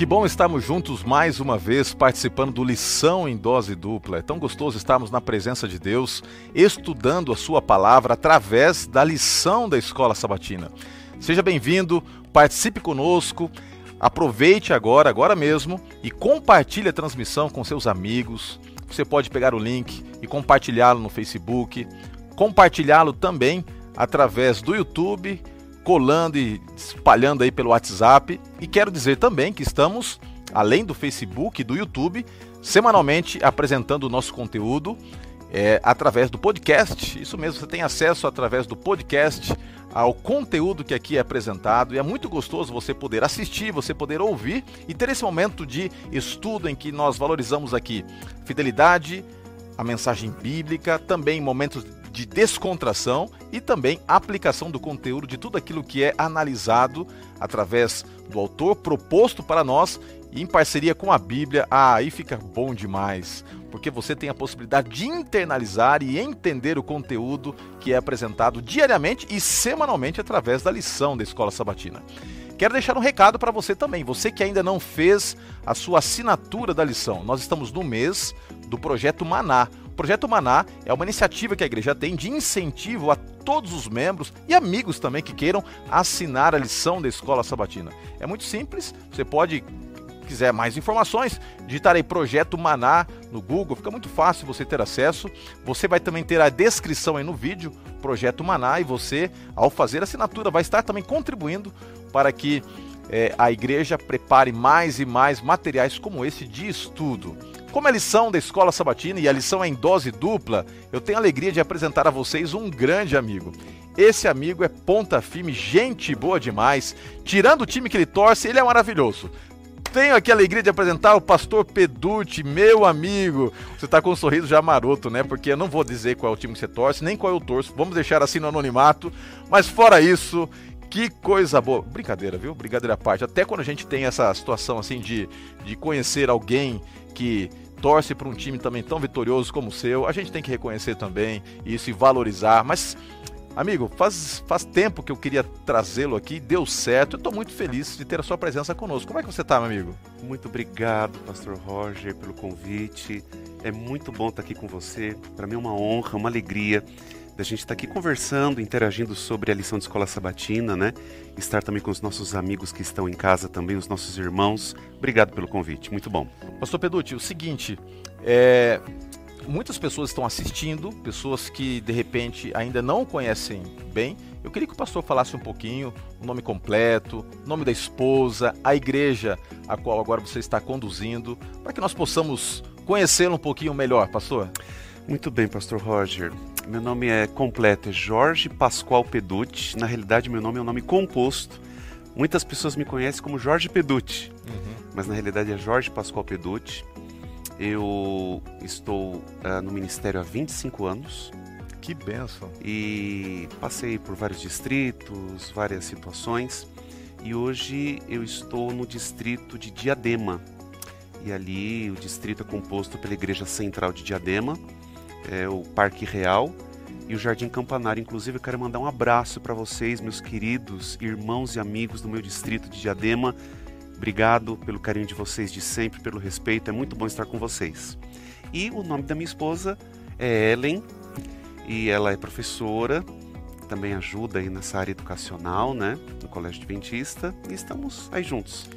Que bom estarmos juntos mais uma vez participando do Lição em Dose Dupla. É tão gostoso estarmos na presença de Deus, estudando a Sua palavra através da lição da Escola Sabatina. Seja bem-vindo, participe conosco, aproveite agora, agora mesmo, e compartilhe a transmissão com seus amigos. Você pode pegar o link e compartilhá-lo no Facebook, compartilhá-lo também através do YouTube colando e espalhando aí pelo WhatsApp. E quero dizer também que estamos, além do Facebook e do YouTube, semanalmente apresentando o nosso conteúdo é, através do podcast. Isso mesmo, você tem acesso através do podcast ao conteúdo que aqui é apresentado e é muito gostoso você poder assistir, você poder ouvir e ter esse momento de estudo em que nós valorizamos aqui fidelidade, a mensagem bíblica, também momentos de descontração e também aplicação do conteúdo de tudo aquilo que é analisado através do autor proposto para nós e em parceria com a Bíblia. Ah, aí fica bom demais, porque você tem a possibilidade de internalizar e entender o conteúdo que é apresentado diariamente e semanalmente através da lição da Escola Sabatina. Quero deixar um recado para você também, você que ainda não fez a sua assinatura da lição. Nós estamos no mês do projeto Maná, Projeto Maná é uma iniciativa que a igreja tem de incentivo a todos os membros e amigos também que queiram assinar a lição da escola sabatina. É muito simples, você pode quiser mais informações, digitar aí Projeto Maná no Google, fica muito fácil você ter acesso. Você vai também ter a descrição aí no vídeo, Projeto Maná, e você, ao fazer a assinatura, vai estar também contribuindo para que é, a igreja prepare mais e mais materiais como esse de estudo. Como é lição da Escola Sabatina e a lição é em dose dupla, eu tenho a alegria de apresentar a vocês um grande amigo. Esse amigo é ponta firme, gente boa demais. Tirando o time que ele torce, ele é maravilhoso. Tenho aqui a alegria de apresentar o pastor Peducci, meu amigo. Você está com um sorriso já maroto, né? Porque eu não vou dizer qual é o time que você torce, nem qual eu torço. Vamos deixar assim no anonimato. Mas fora isso, que coisa boa. Brincadeira, viu? Brincadeira à parte. Até quando a gente tem essa situação assim de, de conhecer alguém que torce para um time também tão vitorioso como o seu, a gente tem que reconhecer também isso e valorizar. Mas, amigo, faz, faz tempo que eu queria trazê-lo aqui, deu certo. Eu estou muito feliz de ter a sua presença conosco. Como é que você está, meu amigo? Muito obrigado, Pastor Roger, pelo convite. É muito bom estar aqui com você. Para mim é uma honra, uma alegria da gente estar tá aqui conversando, interagindo sobre a lição de escola sabatina, né? Estar também com os nossos amigos que estão em casa também, os nossos irmãos. Obrigado pelo convite, muito bom. Pastor Peducci, o seguinte, é, muitas pessoas estão assistindo, pessoas que de repente ainda não conhecem bem. Eu queria que o pastor falasse um pouquinho o nome completo, nome da esposa, a igreja a qual agora você está conduzindo, para que nós possamos conhecê-lo um pouquinho melhor, pastor. Muito bem, pastor Roger. Meu nome é completo, é Jorge Pascoal Peducci. Na realidade, meu nome é um nome composto. Muitas pessoas me conhecem como Jorge Peducci, uhum. mas na realidade é Jorge Pascoal Peducci. Eu estou uh, no ministério há 25 anos. Que benção! E passei por vários distritos, várias situações. E hoje eu estou no distrito de Diadema. E ali o distrito é composto pela Igreja Central de Diadema é, o Parque Real e o Jardim Campanário. Inclusive, eu quero mandar um abraço para vocês, meus queridos irmãos e amigos do meu distrito de Diadema. Obrigado pelo carinho de vocês de sempre, pelo respeito. É muito bom estar com vocês. E o nome da minha esposa é Ellen e ela é professora, também ajuda aí nessa área educacional, né, no Colégio Adventista, e estamos aí juntos.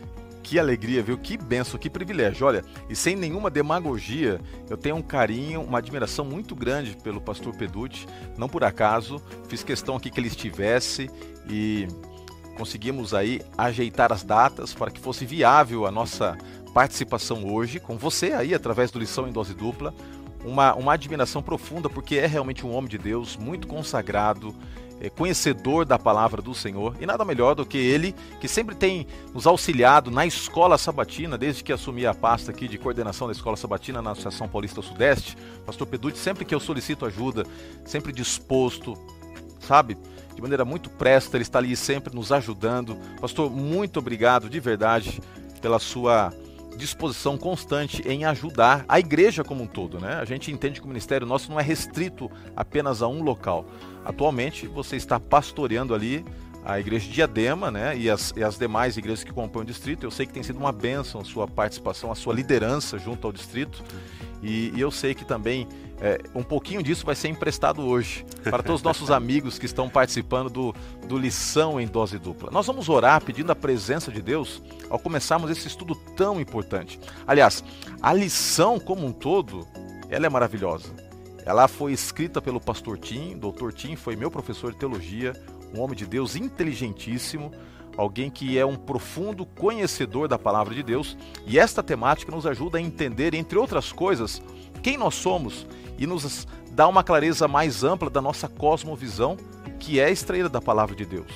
Que alegria, viu? Que benção, que privilégio. Olha, e sem nenhuma demagogia, eu tenho um carinho, uma admiração muito grande pelo pastor Peducci. Não por acaso, fiz questão aqui que ele estivesse e conseguimos aí ajeitar as datas para que fosse viável a nossa participação hoje com você aí através do lição em dose dupla. Uma, uma admiração profunda porque é realmente um homem de Deus muito consagrado conhecedor da palavra do Senhor, e nada melhor do que ele, que sempre tem nos auxiliado na escola sabatina, desde que assumi a pasta aqui de coordenação da escola sabatina na Associação Paulista Sudeste. Pastor Peducci, sempre que eu solicito ajuda, sempre disposto, sabe? De maneira muito presta, ele está ali sempre nos ajudando. Pastor, muito obrigado de verdade pela sua disposição constante em ajudar a igreja como um todo, né? A gente entende que o ministério nosso não é restrito apenas a um local. Atualmente você está pastoreando ali a igreja de Diadema, né, e as, e as demais igrejas que compõem o distrito. Eu sei que tem sido uma bênção a sua participação, a sua liderança junto ao distrito. E, e eu sei que também é, um pouquinho disso vai ser emprestado hoje para todos os nossos amigos que estão participando do, do Lição em Dose Dupla. Nós vamos orar pedindo a presença de Deus ao começarmos esse estudo tão importante. Aliás, a lição como um todo, ela é maravilhosa. Ela foi escrita pelo pastor Tim, doutor Tim foi meu professor de teologia, um homem de Deus inteligentíssimo, alguém que é um profundo conhecedor da palavra de Deus, e esta temática nos ajuda a entender, entre outras coisas, quem nós somos e nos dá uma clareza mais ampla da nossa cosmovisão, que é extraída da palavra de Deus.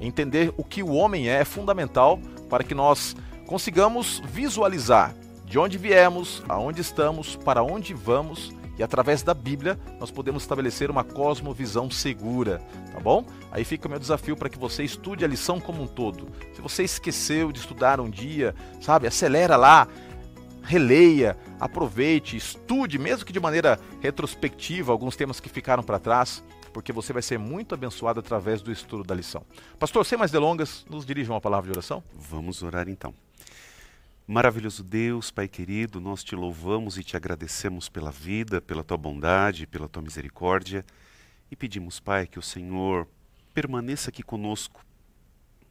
Entender o que o homem é é fundamental para que nós consigamos visualizar de onde viemos, aonde estamos, para onde vamos e através da Bíblia nós podemos estabelecer uma cosmovisão segura, tá bom? Aí fica o meu desafio para que você estude a lição como um todo. Se você esqueceu de estudar um dia, sabe, acelera lá, releia, aproveite, estude, mesmo que de maneira retrospectiva, alguns temas que ficaram para trás, porque você vai ser muito abençoado através do estudo da lição. Pastor, sem mais delongas, nos dirija uma palavra de oração? Vamos orar então. Maravilhoso Deus, Pai querido, nós te louvamos e te agradecemos pela vida, pela tua bondade, pela tua misericórdia e pedimos, Pai, que o Senhor permaneça aqui conosco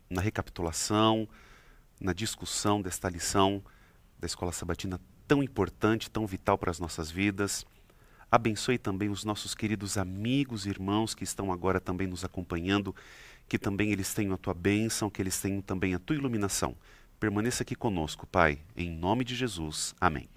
na recapitulação, na discussão desta lição da Escola Sabatina tão importante, tão vital para as nossas vidas. Abençoe também os nossos queridos amigos e irmãos que estão agora também nos acompanhando, que também eles tenham a tua bênção, que eles tenham também a tua iluminação Permaneça aqui conosco, Pai, em nome de Jesus. Amém.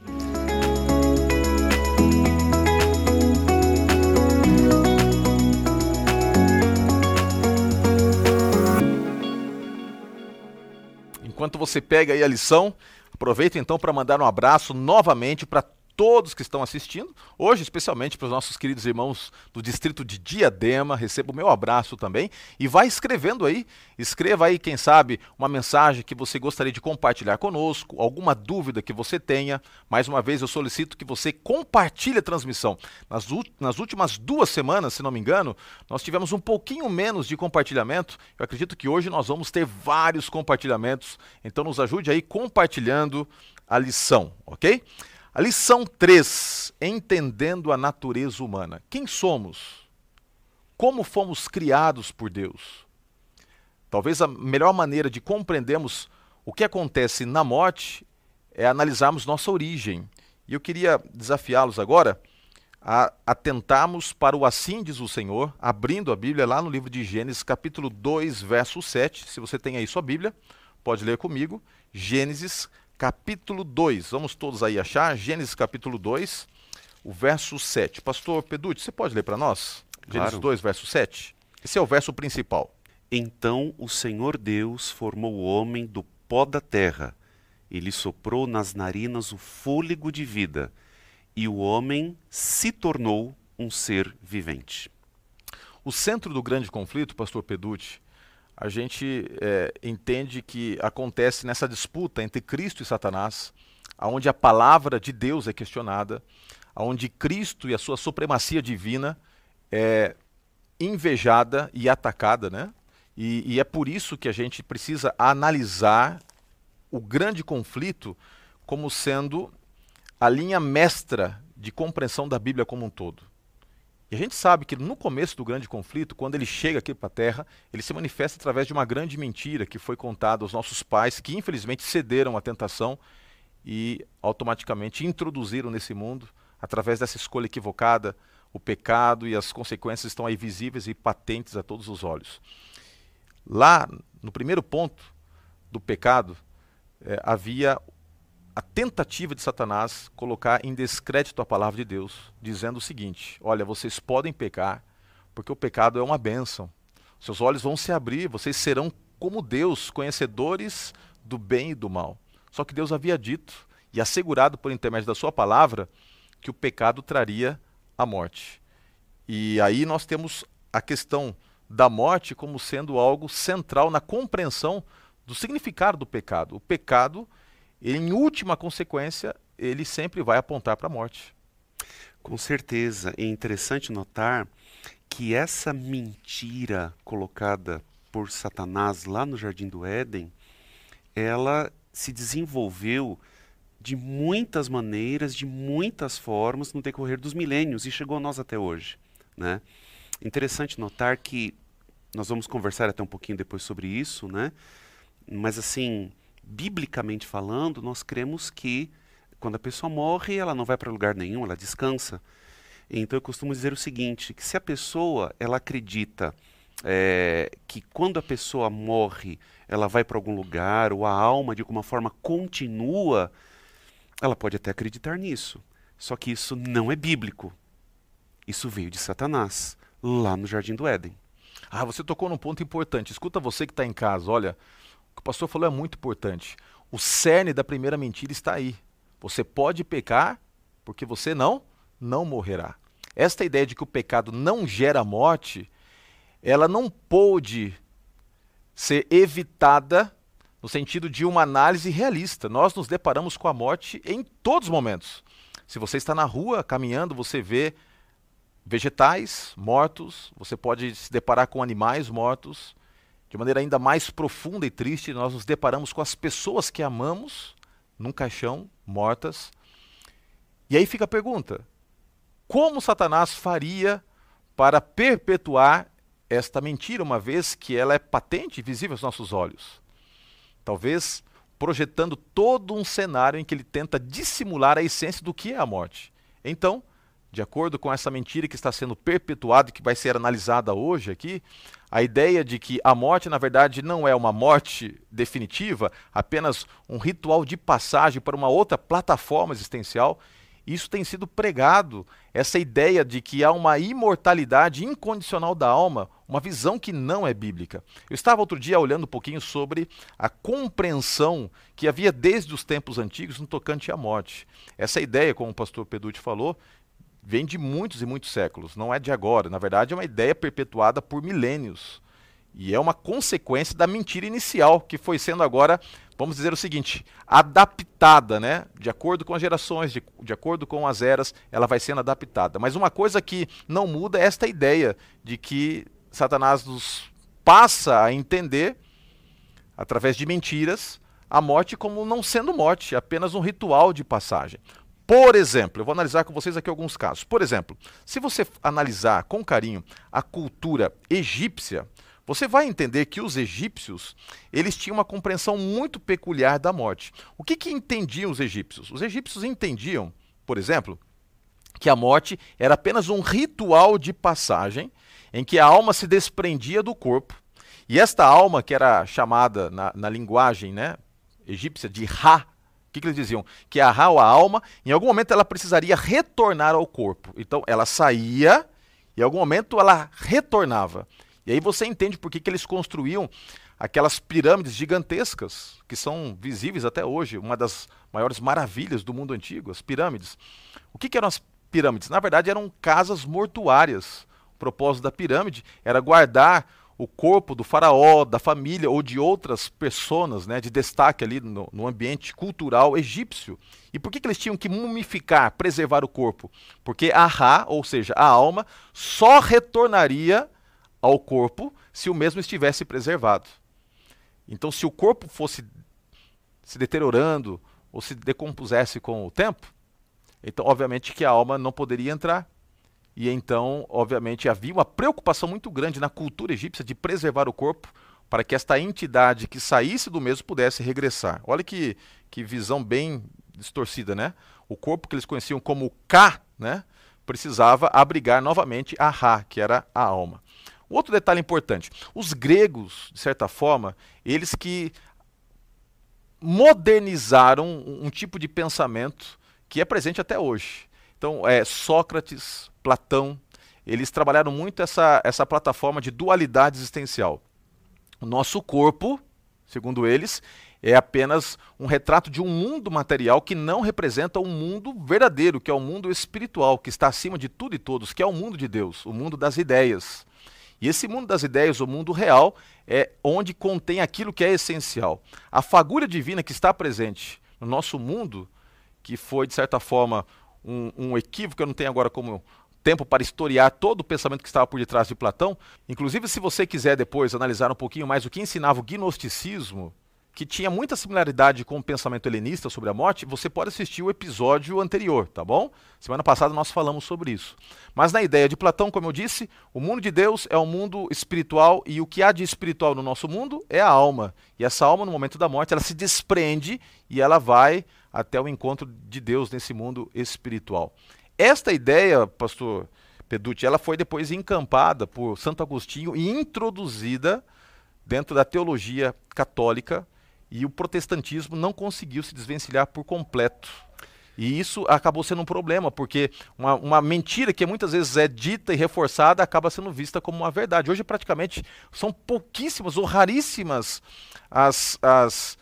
Enquanto você pega aí a lição, aproveita então para mandar um abraço novamente para todos que estão assistindo. Hoje, especialmente para os nossos queridos irmãos do distrito de Diadema, recebo o meu abraço também. E vai escrevendo aí, escreva aí, quem sabe, uma mensagem que você gostaria de compartilhar conosco, alguma dúvida que você tenha. Mais uma vez, eu solicito que você compartilhe a transmissão. Nas, nas últimas duas semanas, se não me engano, nós tivemos um pouquinho menos de compartilhamento. Eu acredito que hoje nós vamos ter vários compartilhamentos. Então, nos ajude aí compartilhando a lição, ok? A lição 3, entendendo a natureza humana. Quem somos? Como fomos criados por Deus? Talvez a melhor maneira de compreendermos o que acontece na morte é analisarmos nossa origem. E eu queria desafiá-los agora a atentarmos para o assim diz o Senhor, abrindo a Bíblia lá no livro de Gênesis, capítulo 2, verso 7. Se você tem aí sua Bíblia, pode ler comigo. Gênesis, capítulo 2. Vamos todos aí achar, Gênesis capítulo 2, o verso 7. Pastor Peducci, você pode ler para nós? Claro. Gênesis 2, verso 7. Esse é o verso principal. Então o Senhor Deus formou o homem do pó da terra, e lhe soprou nas narinas o fôlego de vida, e o homem se tornou um ser vivente. O centro do grande conflito, pastor Peducci, a gente é, entende que acontece nessa disputa entre Cristo e Satanás, onde a palavra de Deus é questionada, onde Cristo e a sua supremacia divina é invejada e atacada, né? E, e é por isso que a gente precisa analisar o grande conflito como sendo a linha mestra de compreensão da Bíblia como um todo. E a gente sabe que no começo do grande conflito, quando ele chega aqui para a Terra, ele se manifesta através de uma grande mentira que foi contada aos nossos pais, que infelizmente cederam à tentação e automaticamente introduziram nesse mundo, através dessa escolha equivocada, o pecado e as consequências estão aí visíveis e patentes a todos os olhos. Lá, no primeiro ponto do pecado, eh, havia a tentativa de Satanás colocar em descrédito a palavra de Deus, dizendo o seguinte: olha, vocês podem pecar, porque o pecado é uma bênção. Seus olhos vão se abrir, vocês serão como Deus, conhecedores do bem e do mal. Só que Deus havia dito e assegurado por intermédio da sua palavra que o pecado traria a morte. E aí nós temos a questão da morte como sendo algo central na compreensão do significado do pecado. O pecado em última consequência, ele sempre vai apontar para a morte. Com certeza. É interessante notar que essa mentira colocada por Satanás lá no Jardim do Éden, ela se desenvolveu de muitas maneiras, de muitas formas no decorrer dos milênios e chegou a nós até hoje. Né? Interessante notar que nós vamos conversar até um pouquinho depois sobre isso, né? mas assim, biblicamente falando, nós cremos que quando a pessoa morre, ela não vai para lugar nenhum, ela descansa. Então eu costumo dizer o seguinte, que se a pessoa ela acredita é, que quando a pessoa morre, ela vai para algum lugar, ou a alma de alguma forma continua, ela pode até acreditar nisso. Só que isso não é bíblico. Isso veio de Satanás, lá no Jardim do Éden. Ah, você tocou num ponto importante. Escuta você que está em casa, olha, o que o pastor falou é muito importante. O cerne da primeira mentira está aí. Você pode pecar porque você não, não morrerá. Esta ideia de que o pecado não gera morte, ela não pôde ser evitada no sentido de uma análise realista. Nós nos deparamos com a morte em todos os momentos. Se você está na rua caminhando, você vê vegetais mortos, você pode se deparar com animais mortos. De maneira ainda mais profunda e triste, nós nos deparamos com as pessoas que amamos num caixão, mortas. E aí fica a pergunta: como Satanás faria para perpetuar esta mentira, uma vez que ela é patente e visível aos nossos olhos? Talvez projetando todo um cenário em que ele tenta dissimular a essência do que é a morte. Então, de acordo com essa mentira que está sendo perpetuada e que vai ser analisada hoje aqui, a ideia de que a morte, na verdade, não é uma morte definitiva, apenas um ritual de passagem para uma outra plataforma existencial, isso tem sido pregado, essa ideia de que há uma imortalidade incondicional da alma, uma visão que não é bíblica. Eu estava outro dia olhando um pouquinho sobre a compreensão que havia desde os tempos antigos no tocante à morte. Essa ideia, como o pastor Peducci falou, vem de muitos e muitos séculos, não é de agora. Na verdade, é uma ideia perpetuada por milênios. E é uma consequência da mentira inicial, que foi sendo agora, vamos dizer o seguinte, adaptada, né? De acordo com as gerações, de, de acordo com as eras, ela vai sendo adaptada. Mas uma coisa que não muda é esta ideia de que Satanás nos passa a entender, através de mentiras, a morte como não sendo morte, apenas um ritual de passagem. Por exemplo, eu vou analisar com vocês aqui alguns casos. Por exemplo, se você analisar com carinho a cultura egípcia, você vai entender que os egípcios, eles tinham uma compreensão muito peculiar da morte. O que, que entendiam os egípcios? Os egípcios entendiam, por exemplo, que a morte era apenas um ritual de passagem em que a alma se desprendia do corpo. E esta alma, que era chamada na, na linguagem né, egípcia de Ra, que, que, eles diziam? Que a ou a alma, em algum momento ela precisaria retornar ao corpo. Então ela saía e em algum momento ela retornava. E aí você entende por que, que eles construíam aquelas pirâmides gigantescas, que são visíveis até hoje, uma das maiores maravilhas do mundo antigo, as pirâmides. O que, que eram as pirâmides? Na verdade, eram casas mortuárias. O propósito da pirâmide era guardar o corpo do faraó, da família ou de outras pessoas né, de destaque ali no, no ambiente cultural egípcio. E por que, que eles tinham que mumificar, preservar o corpo? Porque a Ra, ou seja, a alma, só retornaria ao corpo se o mesmo estivesse preservado. Então, se o corpo fosse se deteriorando ou se decompusesse com o tempo, então, obviamente, que a alma não poderia entrar. E então, obviamente, havia uma preocupação muito grande na cultura egípcia de preservar o corpo para que esta entidade que saísse do mesmo pudesse regressar. Olha que, que visão bem distorcida, né? O corpo que eles conheciam como Ka, né? Precisava abrigar novamente a Ra, que era a alma. Outro detalhe importante: os gregos, de certa forma, eles que modernizaram um, um tipo de pensamento que é presente até hoje. Então, é, Sócrates, Platão, eles trabalharam muito essa, essa plataforma de dualidade existencial. O nosso corpo, segundo eles, é apenas um retrato de um mundo material que não representa um mundo verdadeiro, que é o mundo espiritual, que está acima de tudo e todos, que é o mundo de Deus, o mundo das ideias. E esse mundo das ideias, o mundo real, é onde contém aquilo que é essencial. A fagulha divina que está presente no nosso mundo, que foi, de certa forma, um, um equívoco, eu não tenho agora como tempo para historiar todo o pensamento que estava por detrás de Platão. Inclusive, se você quiser depois analisar um pouquinho mais o que ensinava o gnosticismo, que tinha muita similaridade com o pensamento helenista sobre a morte, você pode assistir o episódio anterior, tá bom? Semana passada nós falamos sobre isso. Mas na ideia de Platão, como eu disse, o mundo de Deus é um mundo espiritual e o que há de espiritual no nosso mundo é a alma. E essa alma, no momento da morte, ela se desprende e ela vai até o encontro de Deus nesse mundo espiritual. Esta ideia, pastor Peducci, ela foi depois encampada por Santo Agostinho e introduzida dentro da teologia católica e o protestantismo não conseguiu se desvencilhar por completo. E isso acabou sendo um problema, porque uma, uma, mentira que muitas vezes é dita e reforçada acaba sendo vista como uma verdade. Hoje, praticamente, são pouquíssimas ou raríssimas as, as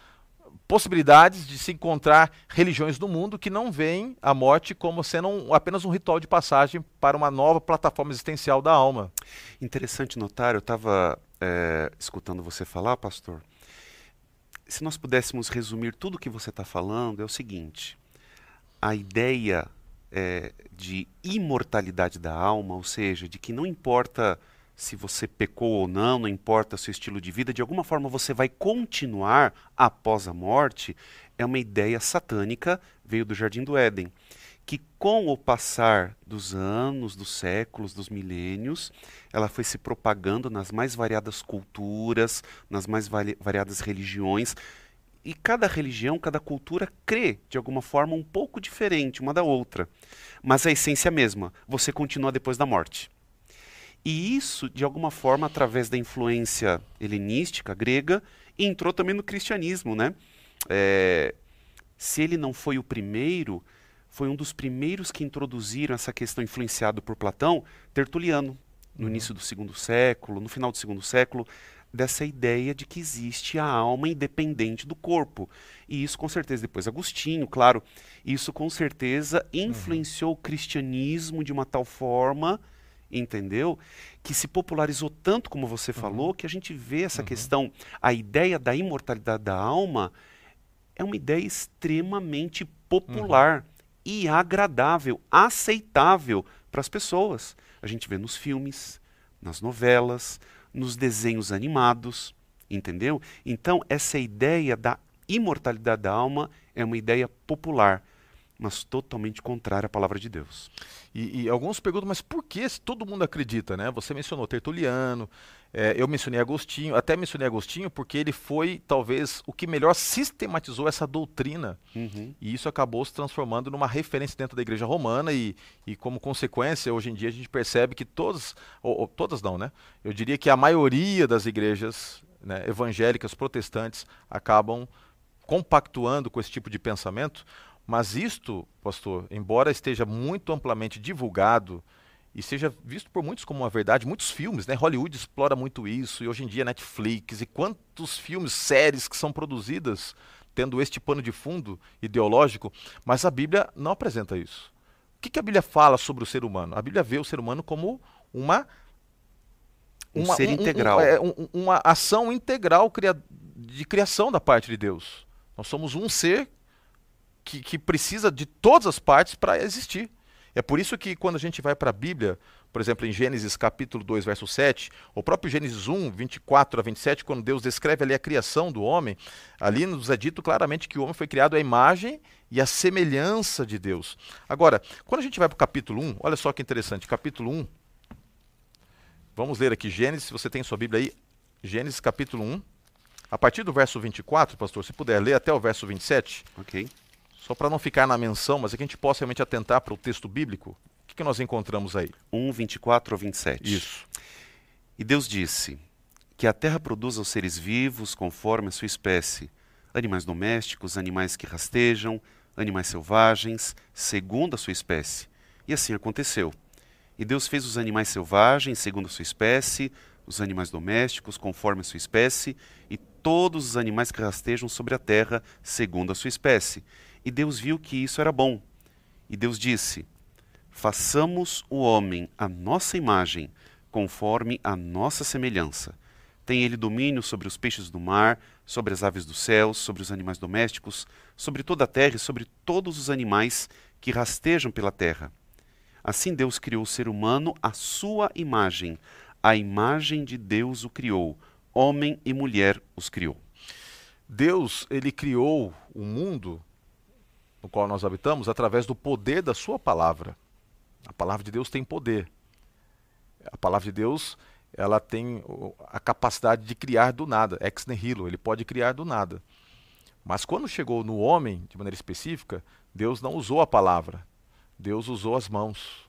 possibilidades de se encontrar religiões no mundo que não veem a morte como sendo um, apenas um ritual de passagem para uma nova plataforma existencial da alma. Interessante notar, eu estava é, escutando você falar, pastor, se nós pudéssemos resumir tudo o que você está falando, é o seguinte: a ideia é, de imortalidade da alma, ou seja, de que não importa se você pecou ou não, não importa seu estilo de vida, de alguma forma você vai continuar após a morte, é uma ideia satânica, veio do Jardim do Éden que com o passar dos anos, dos séculos, dos milênios, ela foi se propagando nas mais variadas culturas, nas mais variadas religiões. E cada religião, cada cultura crê de alguma forma um pouco diferente uma da outra. Mas a essência é a mesma: você continua depois da morte. E isso, de alguma forma, através da influência helenística, grega, entrou também no cristianismo. Né? É, se ele não foi o primeiro, foi um dos primeiros que introduziram essa questão influenciado por Platão, Tertuliano, no uhum. início do segundo século, no final do segundo século, dessa ideia de que existe a alma independente do corpo. E isso com certeza depois Agostinho, claro, isso com certeza influenciou uhum. o cristianismo de uma tal forma, entendeu? Que se popularizou tanto como você uhum. falou, que a gente vê essa uhum. questão, a ideia da imortalidade da alma é uma ideia extremamente popular. Uhum e agradável, aceitável para as pessoas. A gente vê nos filmes, nas novelas, nos desenhos animados, entendeu? Então, essa ideia da imortalidade da alma é uma ideia popular, mas totalmente contrária à palavra de Deus. E, e alguns perguntam, mas por que todo mundo acredita, né? Você mencionou Tertuliano, é, eu mencionei Agostinho, até mencionei Agostinho porque ele foi talvez o que melhor sistematizou essa doutrina uhum. e isso acabou se transformando numa referência dentro da Igreja Romana e, e como consequência hoje em dia a gente percebe que todas, ou, ou todas não, né? Eu diria que a maioria das igrejas né, evangélicas protestantes acabam compactuando com esse tipo de pensamento, mas isto, pastor, embora esteja muito amplamente divulgado e seja visto por muitos como uma verdade. Muitos filmes, né? Hollywood explora muito isso, e hoje em dia Netflix, e quantos filmes, séries que são produzidas tendo este pano de fundo ideológico, mas a Bíblia não apresenta isso. O que, que a Bíblia fala sobre o ser humano? A Bíblia vê o ser humano como uma. Uma, um ser um, integral. Um, é, um, uma ação integral de criação da parte de Deus. Nós somos um ser que, que precisa de todas as partes para existir. É por isso que quando a gente vai para a Bíblia, por exemplo, em Gênesis capítulo 2, verso 7, o próprio Gênesis 1, 24 a 27, quando Deus descreve ali a criação do homem, ali nos é dito claramente que o homem foi criado à imagem e à semelhança de Deus. Agora, quando a gente vai para o capítulo 1, olha só que interessante, capítulo 1, vamos ler aqui Gênesis, se você tem sua Bíblia aí, Gênesis capítulo 1, a partir do verso 24, pastor, se puder ler até o verso 27. Ok. Só para não ficar na menção, mas é que a gente possa realmente atentar para o texto bíblico. O que, que nós encontramos aí? 1, 24 ou 27. Isso. E Deus disse: Que a terra produza os seres vivos conforme a sua espécie, animais domésticos, animais que rastejam, animais selvagens, segundo a sua espécie. E assim aconteceu. E Deus fez os animais selvagens segundo a sua espécie, os animais domésticos conforme a sua espécie, e todos os animais que rastejam sobre a terra segundo a sua espécie. E Deus viu que isso era bom. E Deus disse: Façamos o homem à nossa imagem, conforme a nossa semelhança. Tem ele domínio sobre os peixes do mar, sobre as aves dos céus, sobre os animais domésticos, sobre toda a terra e sobre todos os animais que rastejam pela terra. Assim Deus criou o ser humano à sua imagem. A imagem de Deus o criou. Homem e mulher os criou. Deus, ele criou o mundo no qual nós habitamos através do poder da sua palavra. A palavra de Deus tem poder. A palavra de Deus, ela tem a capacidade de criar do nada, ex nihilo, ele pode criar do nada. Mas quando chegou no homem, de maneira específica, Deus não usou a palavra, Deus usou as mãos.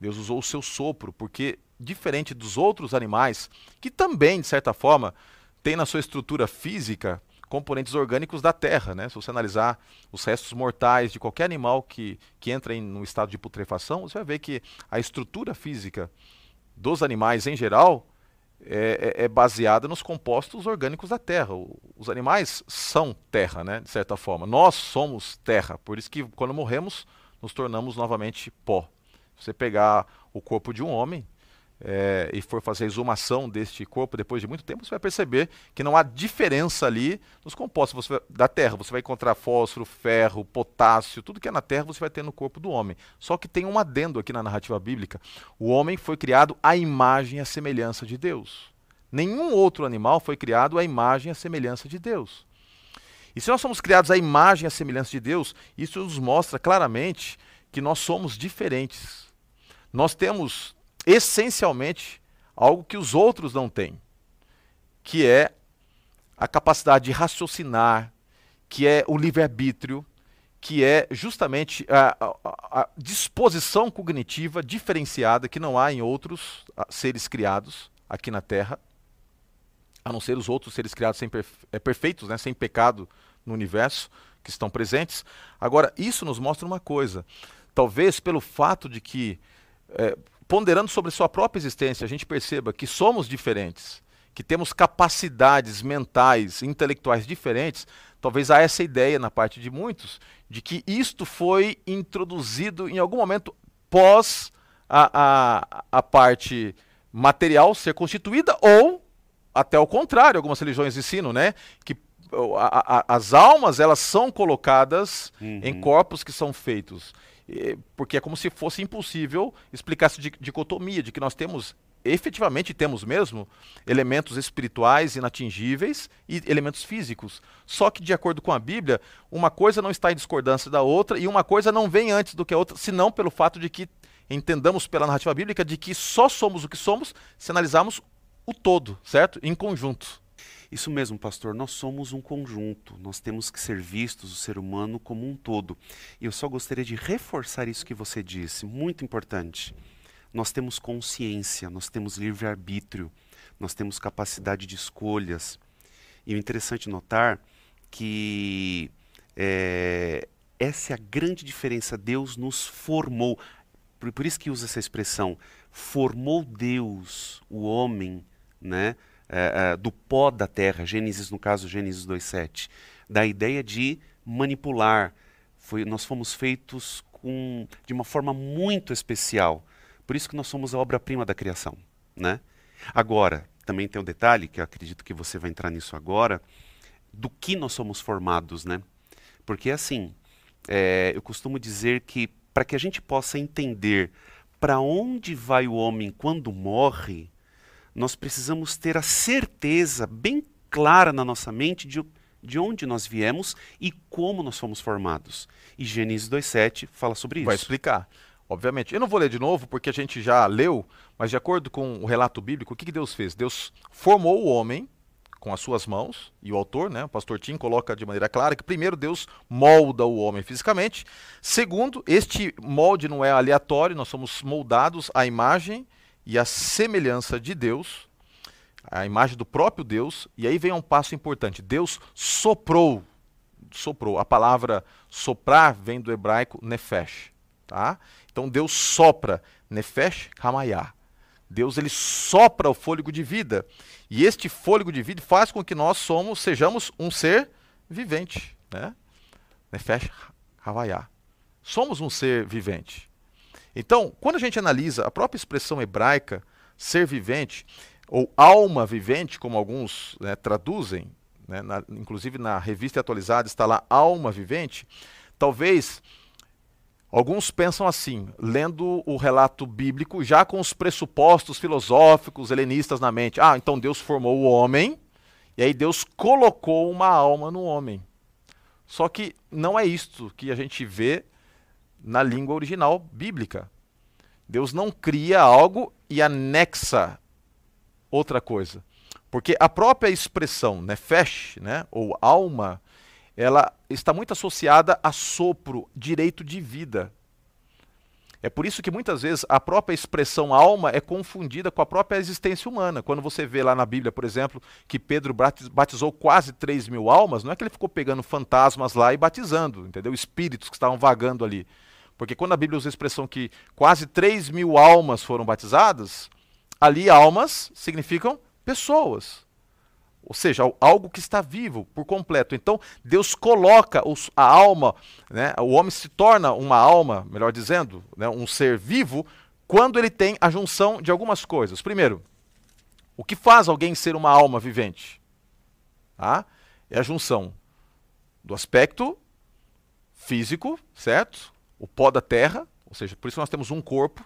Deus usou o seu sopro, porque diferente dos outros animais, que também, de certa forma, têm na sua estrutura física componentes orgânicos da terra, né? Se você analisar os restos mortais de qualquer animal que, que entra em no estado de putrefação, você vai ver que a estrutura física dos animais em geral é, é, é baseada nos compostos orgânicos da terra. O, os animais são terra, né? De certa forma. Nós somos terra, por isso que quando morremos nos tornamos novamente pó. Se você pegar o corpo de um homem, é, e for fazer a exumação deste corpo depois de muito tempo, você vai perceber que não há diferença ali nos compostos você, da Terra. Você vai encontrar fósforo, ferro, potássio, tudo que é na Terra você vai ter no corpo do homem. Só que tem um adendo aqui na narrativa bíblica: o homem foi criado à imagem e à semelhança de Deus. Nenhum outro animal foi criado à imagem e à semelhança de Deus. E se nós somos criados à imagem e à semelhança de Deus, isso nos mostra claramente que nós somos diferentes. Nós temos essencialmente algo que os outros não têm, que é a capacidade de raciocinar, que é o livre-arbítrio, que é justamente a, a, a, disposição cognitiva diferenciada que não há em outros seres criados aqui na Terra, a não ser os outros seres criados sem perfe é, perfeitos, né, sem pecado no universo, que estão presentes. Agora, isso nos mostra uma coisa. Talvez pelo fato de que é, ponderando sobre sua própria existência, a gente perceba que somos diferentes, que temos capacidades mentais, intelectuais diferentes, talvez há essa ideia na parte de muitos de que isto foi introduzido em algum momento pós a, a, a parte material ser constituída ou até o contrário, algumas religiões ensinam, né, que a, a, as almas elas são colocadas uhum. em corpos que são feitos porque é como se fosse impossível explicar essa dicotomia de que nós temos efetivamente temos mesmo elementos espirituais inatingíveis e elementos físicos. Só que de acordo com a Bíblia, uma coisa não está em discordância da outra e uma coisa não vem antes do que a outra, senão pelo fato de que entendamos pela narrativa bíblica de que só somos o que somos se analisarmos o todo, certo? Em conjunto. Isso mesmo, pastor, nós somos um conjunto, nós temos que ser vistos, o ser humano, como um todo. E eu só gostaria de reforçar isso que você disse, muito importante. Nós temos consciência, nós temos livre-arbítrio, nós temos capacidade de escolhas. E o interessante notar que é, essa é a grande diferença. Deus nos formou. Por, por isso que usa essa expressão. Formou Deus o homem, né? É, é, do pó da terra, Gênesis, no caso, Gênesis 2,7, da ideia de manipular. Foi, nós fomos feitos com, de uma forma muito especial. Por isso que nós somos a obra-prima da criação. Né? Agora, também tem um detalhe, que eu acredito que você vai entrar nisso agora, do que nós somos formados. Né? Porque assim, é, eu costumo dizer que para que a gente possa entender para onde vai o homem quando morre, nós precisamos ter a certeza bem clara na nossa mente de, de onde nós viemos e como nós fomos formados. E Gênesis 2,7 fala sobre isso. Vai explicar. Obviamente. Eu não vou ler de novo porque a gente já leu, mas de acordo com o relato bíblico, o que, que Deus fez? Deus formou o homem com as suas mãos, e o autor, né, o pastor Tim, coloca de maneira clara que, primeiro, Deus molda o homem fisicamente. Segundo, este molde não é aleatório, nós somos moldados à imagem e a semelhança de Deus, a imagem do próprio Deus, e aí vem um passo importante. Deus soprou, soprou. A palavra soprar vem do hebraico nefesh, tá? Então Deus sopra, nefesh hamayah. Deus ele sopra o fôlego de vida. E este fôlego de vida faz com que nós somos, sejamos um ser vivente, né? Nefesh hamayah. Somos um ser vivente. Então, quando a gente analisa a própria expressão hebraica, ser vivente, ou alma vivente, como alguns né, traduzem, né, na, inclusive na revista atualizada está lá alma vivente, talvez Alguns pensam assim, lendo o relato bíblico, já com os pressupostos filosóficos helenistas na mente. Ah, então Deus formou o homem, e aí Deus colocou uma alma no homem. Só que não é isto que a gente vê na língua original bíblica. Deus não cria algo e anexa outra coisa. Porque a própria expressão nefesh, né, ou alma, ela está muito associada a sopro, direito de vida. É por isso que muitas vezes a própria expressão alma é confundida com a própria existência humana. Quando você vê lá na Bíblia, por exemplo, que Pedro batizou quase 3 mil almas, não é que ele ficou pegando fantasmas lá e batizando, entendeu? Espíritos que estavam vagando ali. Porque quando a Bíblia usa a expressão que quase 3 mil almas foram batizadas, ali almas significam pessoas. Ou seja, algo que está vivo por completo. Então, Deus coloca os, a alma, né, o homem se torna uma alma, melhor dizendo, né, um ser vivo, quando ele tem a junção de algumas coisas. Primeiro, o que faz alguém ser uma alma vivente? Tá? É a junção do aspecto físico, certo? O pó da terra, ou seja, por isso nós temos um corpo.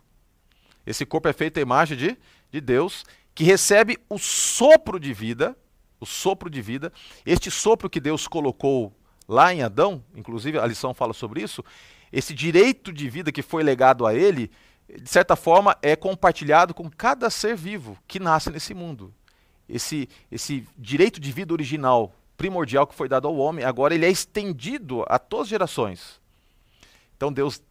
Esse corpo é feito à imagem de, de Deus, que recebe o sopro de vida, o sopro de vida, este sopro que Deus colocou lá em Adão, inclusive a lição fala sobre isso, esse direito de vida que foi legado a ele, de certa forma é compartilhado com cada ser vivo que nasce nesse mundo. Esse, esse direito de vida original, primordial que foi dado ao homem, agora ele é estendido a todas as gerações. Então Deus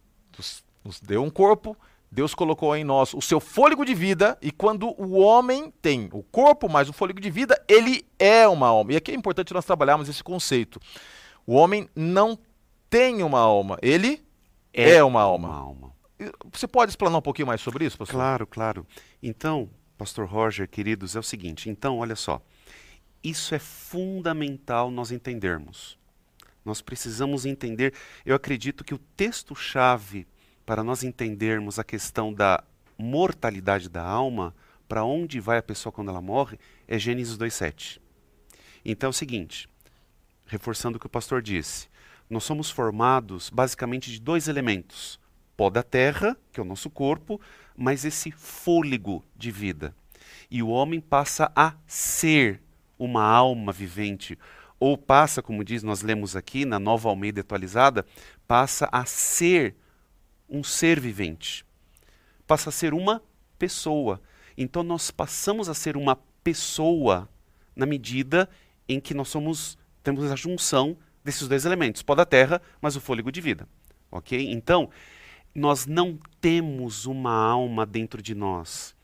nos deu um corpo, Deus colocou em nós o seu fôlego de vida, e quando o homem tem o corpo mais o fôlego de vida, ele é uma alma. E aqui é importante nós trabalharmos esse conceito. O homem não tem uma alma, ele é, é uma, alma. uma alma. Você pode explanar um pouquinho mais sobre isso, pastor? Claro, claro. Então, pastor Roger, queridos, é o seguinte, então, olha só. Isso é fundamental nós entendermos. Nós precisamos entender, eu acredito que o texto-chave para nós entendermos a questão da mortalidade da alma, para onde vai a pessoa quando ela morre, é Gênesis 2,7. Então é o seguinte, reforçando o que o pastor disse, nós somos formados basicamente de dois elementos: pó da terra, que é o nosso corpo, mas esse fôlego de vida. E o homem passa a ser uma alma vivente, ou passa, como diz, nós lemos aqui na Nova Almeida atualizada, passa a ser um ser vivente. Passa a ser uma pessoa. Então nós passamos a ser uma pessoa na medida em que nós somos temos a junção desses dois elementos, pó da terra, mas o fôlego de vida. OK? Então, nós não temos uma alma dentro de nós.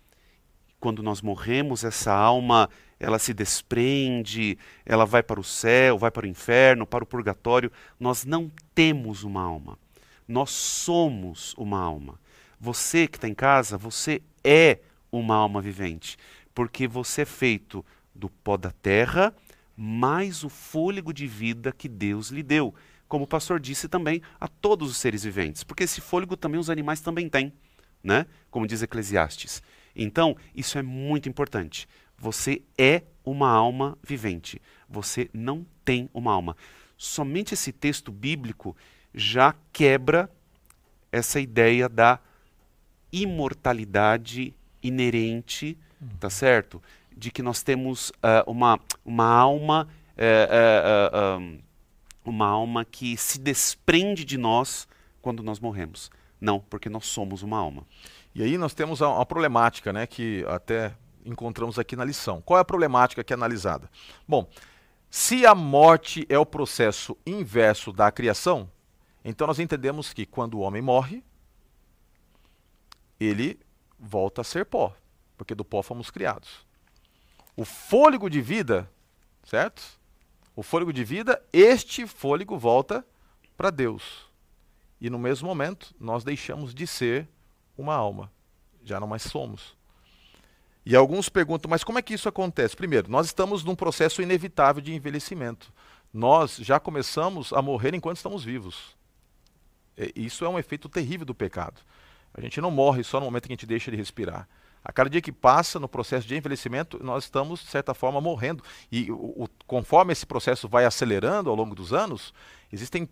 Quando nós morremos, essa alma, ela se desprende, ela vai para o céu, vai para o inferno, para o purgatório. Nós não temos uma alma. Nós somos uma alma. Você que está em casa, você é uma alma vivente, porque você é feito do pó da terra mais o fôlego de vida que Deus lhe deu. Como o pastor disse também a todos os seres viventes, porque esse fôlego também os animais também têm, né? Como diz Eclesiastes. Então, isso é muito importante. Você é uma alma vivente. Você não tem uma alma. Somente esse texto bíblico já quebra essa ideia da imortalidade inerente, uhum. tá certo? De que nós temos uh, uma, uma alma, uh, uh, um, uma alma que se desprende de nós quando nós morremos. Não, porque nós somos uma alma. E aí nós temos uma problemática, né, que até encontramos aqui na lição. Qual é a problemática que é analisada? Bom, se a morte é o processo inverso da criação, então nós entendemos que quando o homem morre, ele volta a ser pó, porque do pó fomos criados. O fôlego de vida, certo? O fôlego de vida, este fôlego volta para Deus. E no mesmo momento, nós deixamos de ser uma alma. Já não mais somos. E alguns perguntam, mas como é que isso acontece? Primeiro, nós estamos num processo inevitável de envelhecimento. Nós já começamos a morrer enquanto estamos vivos. É, isso é um efeito terrível do pecado. A gente não morre só no momento que a gente deixa de respirar. A cada dia que passa no processo de envelhecimento, nós estamos, de certa forma, morrendo. E o, o, conforme esse processo vai acelerando ao longo dos anos, existem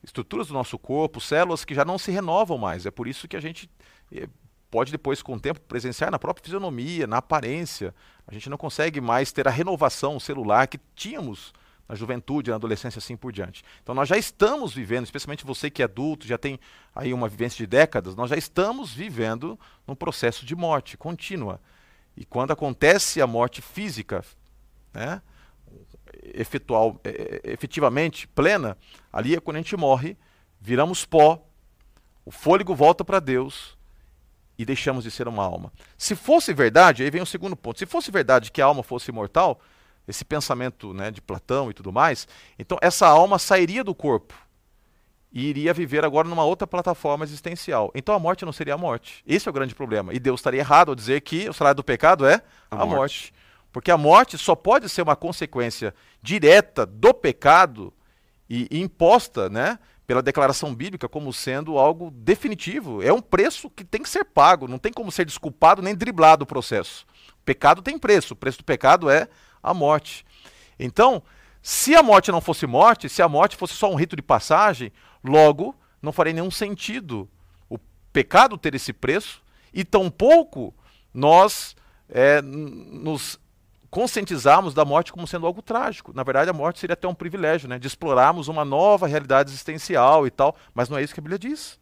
estruturas do nosso corpo, células que já não se renovam mais. É por isso que a gente eh, pode depois, com o tempo, presenciar na própria fisionomia, na aparência. A gente não consegue mais ter a renovação celular que tínhamos na juventude, na adolescência, assim por diante. Então nós já estamos vivendo, especialmente você que é adulto, já tem aí uma vivência de décadas, nós já estamos vivendo num processo de morte contínua. E quando acontece a morte física, né, efetual, é, é, efetivamente plena, ali é quando a gente morre, viramos pó, o fôlego volta para Deus e deixamos de ser uma alma. Se fosse verdade, aí vem o segundo ponto, se fosse verdade que a alma fosse imortal, esse pensamento né, de Platão e tudo mais, então essa alma sairia do corpo e iria viver agora numa outra plataforma existencial. Então a morte não seria a morte. Esse é o grande problema. E Deus estaria errado ao dizer que o salário do pecado é a, a morte. morte. Porque a morte só pode ser uma consequência direta do pecado e, e imposta, né, pela declaração bíblica como sendo algo definitivo. É um preço que tem que ser pago, não tem como ser desculpado nem driblado o processo. O pecado tem preço, o preço do pecado é a morte. Então, se a morte não fosse morte, se a morte fosse só um rito de passagem, logo não faria nenhum sentido o pecado ter esse preço e tampouco nós é, nos conscientizarmos da morte como sendo algo trágico. Na verdade, a morte seria até um privilégio, né, de explorarmos uma nova realidade existencial e tal, mas não é isso que a Bíblia diz.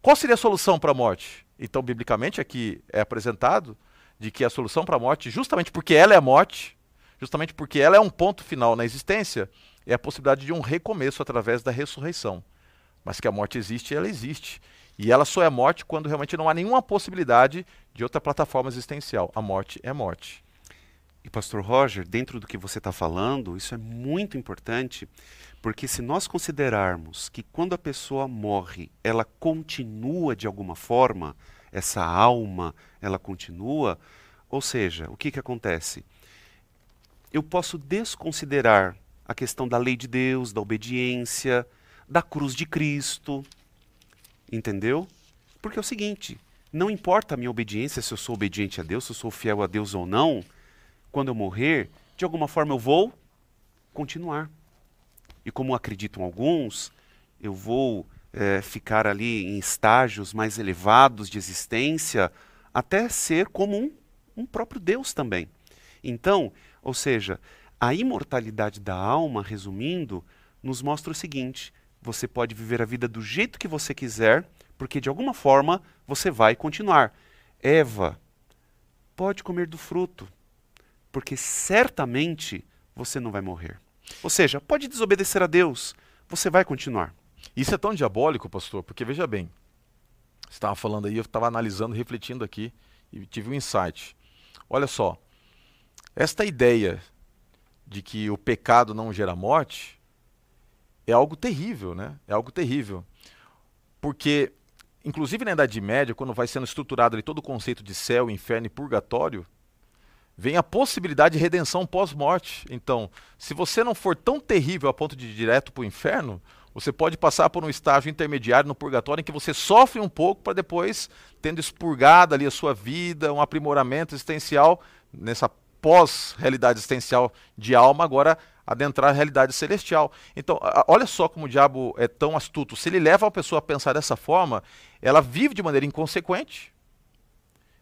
Qual seria a solução para a morte? Então, biblicamente, aqui é apresentado de que a solução para a morte, justamente porque ela é a morte, justamente porque ela é um ponto final na existência, é a possibilidade de um recomeço através da ressurreição. Mas que a morte existe, ela existe. E ela só é morte quando realmente não há nenhuma possibilidade de outra plataforma existencial. A morte é morte. E, Pastor Roger, dentro do que você está falando, isso é muito importante, porque se nós considerarmos que quando a pessoa morre, ela continua de alguma forma, essa alma, ela continua, ou seja, o que, que acontece? eu posso desconsiderar a questão da lei de Deus, da obediência, da cruz de Cristo. Entendeu? Porque é o seguinte: não importa a minha obediência, se eu sou obediente a Deus, se eu sou fiel a Deus ou não, quando eu morrer, de alguma forma eu vou continuar. E como acreditam alguns, eu vou é, ficar ali em estágios mais elevados de existência, até ser como um, um próprio Deus também. Então, ou seja, a imortalidade da alma, resumindo, nos mostra o seguinte: você pode viver a vida do jeito que você quiser, porque de alguma forma você vai continuar. Eva, pode comer do fruto, porque certamente você não vai morrer. Ou seja, pode desobedecer a Deus, você vai continuar. Isso é tão diabólico, pastor, porque veja bem, você estava falando aí, eu estava analisando, refletindo aqui e tive um insight. Olha só, esta ideia de que o pecado não gera morte é algo terrível, né? É algo terrível. Porque, inclusive na Idade Média, quando vai sendo estruturado ali todo o conceito de céu, inferno e purgatório, vem a possibilidade de redenção pós-morte. Então, se você não for tão terrível a ponto de ir direto para o inferno, você pode passar por um estágio intermediário no purgatório em que você sofre um pouco para depois, tendo expurgado ali a sua vida, um aprimoramento existencial nessa pós-realidade existencial de alma, agora adentrar a realidade celestial. Então, olha só como o diabo é tão astuto. Se ele leva a pessoa a pensar dessa forma, ela vive de maneira inconsequente,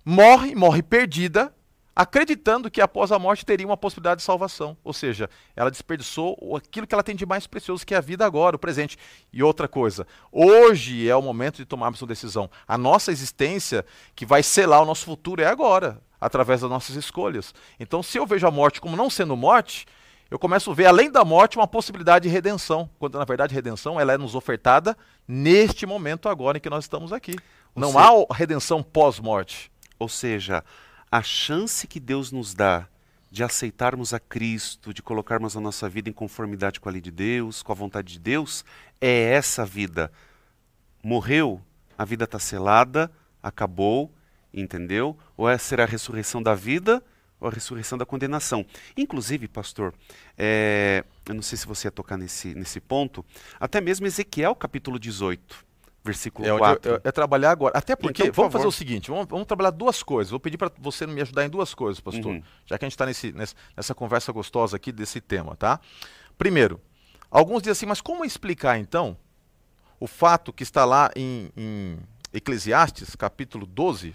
morre, morre perdida, acreditando que após a morte teria uma possibilidade de salvação. Ou seja, ela desperdiçou aquilo que ela tem de mais precioso, que é a vida agora, o presente. E outra coisa, hoje é o momento de tomarmos uma decisão. A nossa existência, que vai selar o nosso futuro, é agora através das nossas escolhas. Então, se eu vejo a morte como não sendo morte, eu começo a ver além da morte uma possibilidade de redenção, quando na verdade redenção ela é nos ofertada neste momento agora em que nós estamos aqui. Ou não seja, há redenção pós-morte. Ou seja, a chance que Deus nos dá de aceitarmos a Cristo, de colocarmos a nossa vida em conformidade com a lei de Deus, com a vontade de Deus, é essa vida. Morreu, a vida está selada, acabou, entendeu? Ou é ser a ressurreição da vida ou a ressurreição da condenação. Inclusive, pastor, é, eu não sei se você ia tocar nesse, nesse ponto, até mesmo Ezequiel capítulo 18, versículo é, 4. É, é, trabalhar agora. Até porque, então, por vamos favor. fazer o seguinte, vamos, vamos, trabalhar duas coisas. Vou pedir para você me ajudar em duas coisas, pastor, uhum. já que a gente está nessa, nessa conversa gostosa aqui desse tema, tá? Primeiro, alguns dizem assim, mas como explicar então o fato que está lá em, em Eclesiastes, capítulo 12,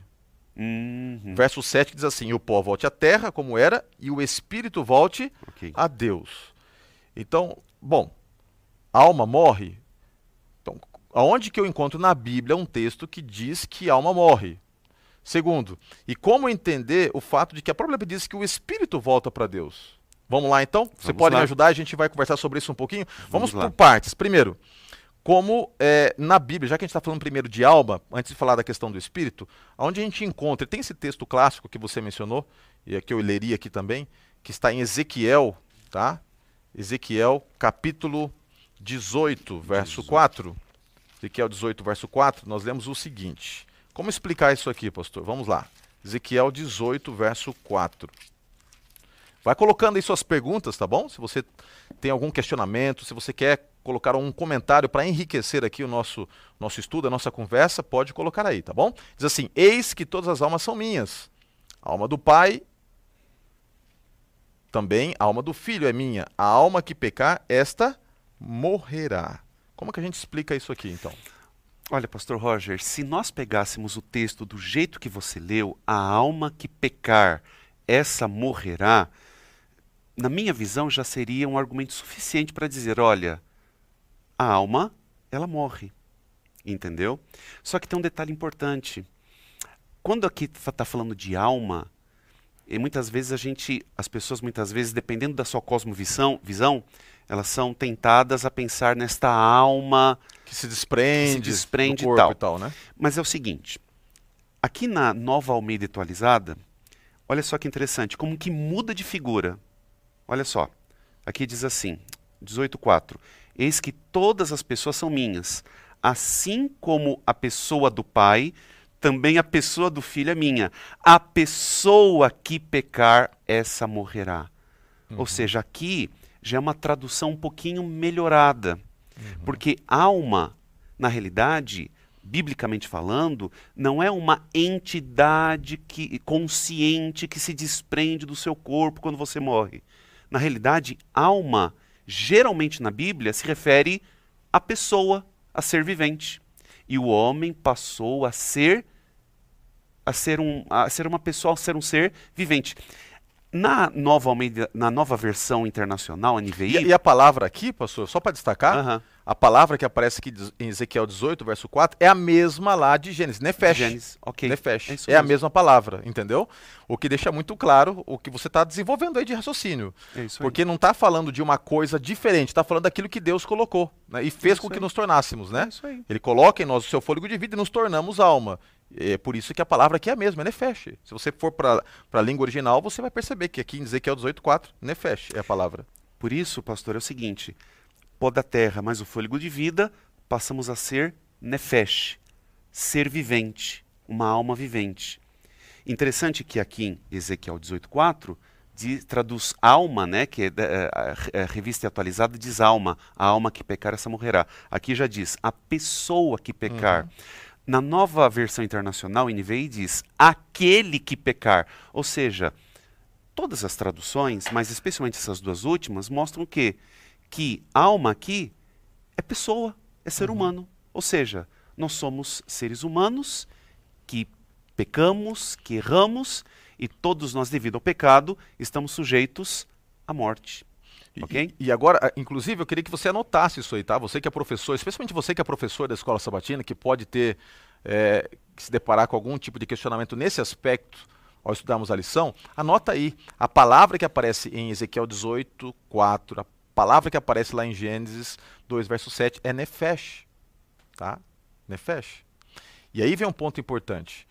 Uhum. verso 7, que diz assim: O pó volte à terra como era, e o espírito volte Ok. a Deus. Então, bom, a alma morre. Aonde que eu encontro na Bíblia um texto que diz que a alma morre? Segundo, e como entender o fato de que a própria Bíblia diz que o espírito volta para Deus? Vamos lá então? Você pode me ajudar? A gente vai conversar sobre isso um pouquinho? Vamos, Vamos por partes. Primeiro, como é, na Bíblia, já que a gente está falando primeiro de alma, antes de falar da questão do espírito, onde a gente encontra, tem esse texto clássico que você mencionou, e é que eu leria aqui também, que está em Ezequiel, tá? Ezequiel capítulo 18, verso 4. Ezequiel 18, verso 4, nós lemos o seguinte. Como explicar isso aqui, pastor? Vamos lá. Ezequiel 18, verso 4. Vai colocando aí suas perguntas, tá bom? Se você tem algum questionamento, se você quer colocar um comentário para enriquecer aqui o nosso, nosso estudo, a nossa conversa, pode colocar aí, tá bom? Diz assim: Eis que todas as almas são minhas. A alma do Pai, também a alma do Filho é minha. A alma que pecar, esta morrerá. Como que a gente explica isso aqui, então? Olha, pastor Roger, se nós pegássemos o texto do jeito que você leu, a alma que pecar, essa morrerá, na minha visão já seria um argumento suficiente para dizer, olha, a alma, ela morre. Entendeu? Só que tem um detalhe importante. Quando aqui está falando de alma, e muitas vezes a gente, as pessoas muitas vezes, dependendo da sua cosmovisão, visão, elas são tentadas a pensar nesta alma Que se desprende, Que se desprende do e corpo tal. e tal, né? mas é o seguinte, aqui na Nova Almeida atualizada, olha só que interessante, como que muda de figura. Olha só, aqui diz assim, 18.4, Eis que todas as pessoas são minhas, assim como a pessoa do Pai, também a pessoa do Filho é minha. A pessoa que pecar, essa morrerá. Ou seja, aqui já é uma tradução um pouquinho melhorada. Porque alma, na realidade, biblicamente falando, não é uma entidade que, consciente que se desprende do seu corpo quando você morre. Na realidade, alma, geralmente na Bíblia, se refere à pessoa, a ser vivente. E o homem passou a ser a ser, um, a ser uma pessoa, a ser um ser vivente. Na nova, na nova versão internacional, a NVI, E, e a palavra aqui, pastor, só para destacar, Aham. a palavra que aparece aqui em Ezequiel 18, verso 4, é a mesma lá de Gênesis, Nefesh. Gênesis, ok. Nefesh. É É, a mesma palavra, entendeu? O que deixa muito claro o que você está desenvolvendo aí de raciocínio. É isso aí. Porque não está falando de uma coisa diferente, está falando daquilo que Deus colocou né, e fez Isso com que aí. nos tornássemos, né? É isso aí. Ele coloca em nós o seu fôlego de vida e nos tornamos alma. É por isso que a palavra aqui é a mesma, é Nefesh. Se você for para a língua original, você vai perceber que aqui em Ezequiel 18,4, Nefesh é a palavra. Por isso, pastor, é o seguinte: pó da terra mais o fôlego de vida, passamos a ser nefesh, ser vivente, uma alma vivente. Interessante que aqui em Ezequiel 18:4 diz- traduz alma, né, que é, é, é, revista atualizada diz alma, a alma que pecar essa morrerá. Aqui já diz a pessoa que pecar. Na nova versão internacional, NVI diz aquele que pecar, ou seja, todas as traduções, mas especialmente essas duas últimas, mostram que que alma aqui é pessoa, é ser humano. Ou seja, nós somos seres humanos que pecamos, que erramos e todos nós devido ao pecado estamos sujeitos à morte. E- Ok? E, e agora, ah, inclusive, eu queria que você anotasse isso aí, tá? Você que é professor, especialmente você que é professor da escola sabatina, que pode ter eh, que se deparar com algum tipo de questionamento nesse aspecto ao estudarmos a lição, anota aí a palavra que aparece em Ezequiel 18, 4, a palavra que aparece lá em Gênesis 2, verso 7 é Nefesh, tá? Nefesh. E aí vem um ponto importante.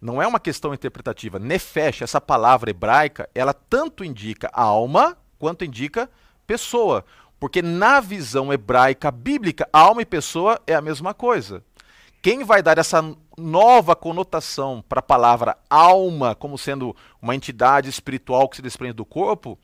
Não é uma questão interpretativa. Nefesh, essa palavra hebraica, ela tanto indica alma quanto indica pessoa. Porque na visão hebraica bíblica, alma e pessoa é a mesma coisa. Quem vai dar essa nova conotação para a palavra alma como sendo uma entidade espiritual que se desprende do corpo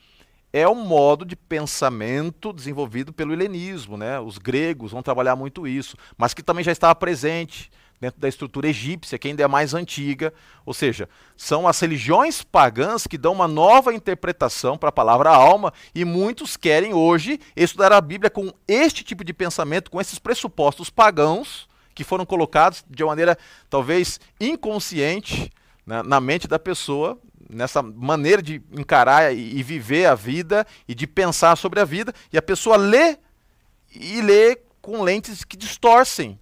é o modo de pensamento desenvolvido pelo helenismo, né? Os gregos vão trabalhar muito isso, mas que também já estava presente dentro da estrutura egípcia, que ainda é mais antiga. Ou seja, são as religiões pagãs que dão uma nova interpretação para a palavra alma, e muitos querem hoje estudar a Bíblia com este tipo de pensamento, com esses pressupostos pagãos que foram colocados de maneira talvez inconsciente né, na mente da pessoa, nessa maneira de encarar e, e viver a vida e de pensar sobre a vida, e a pessoa lê e lê com lentes que distorcem.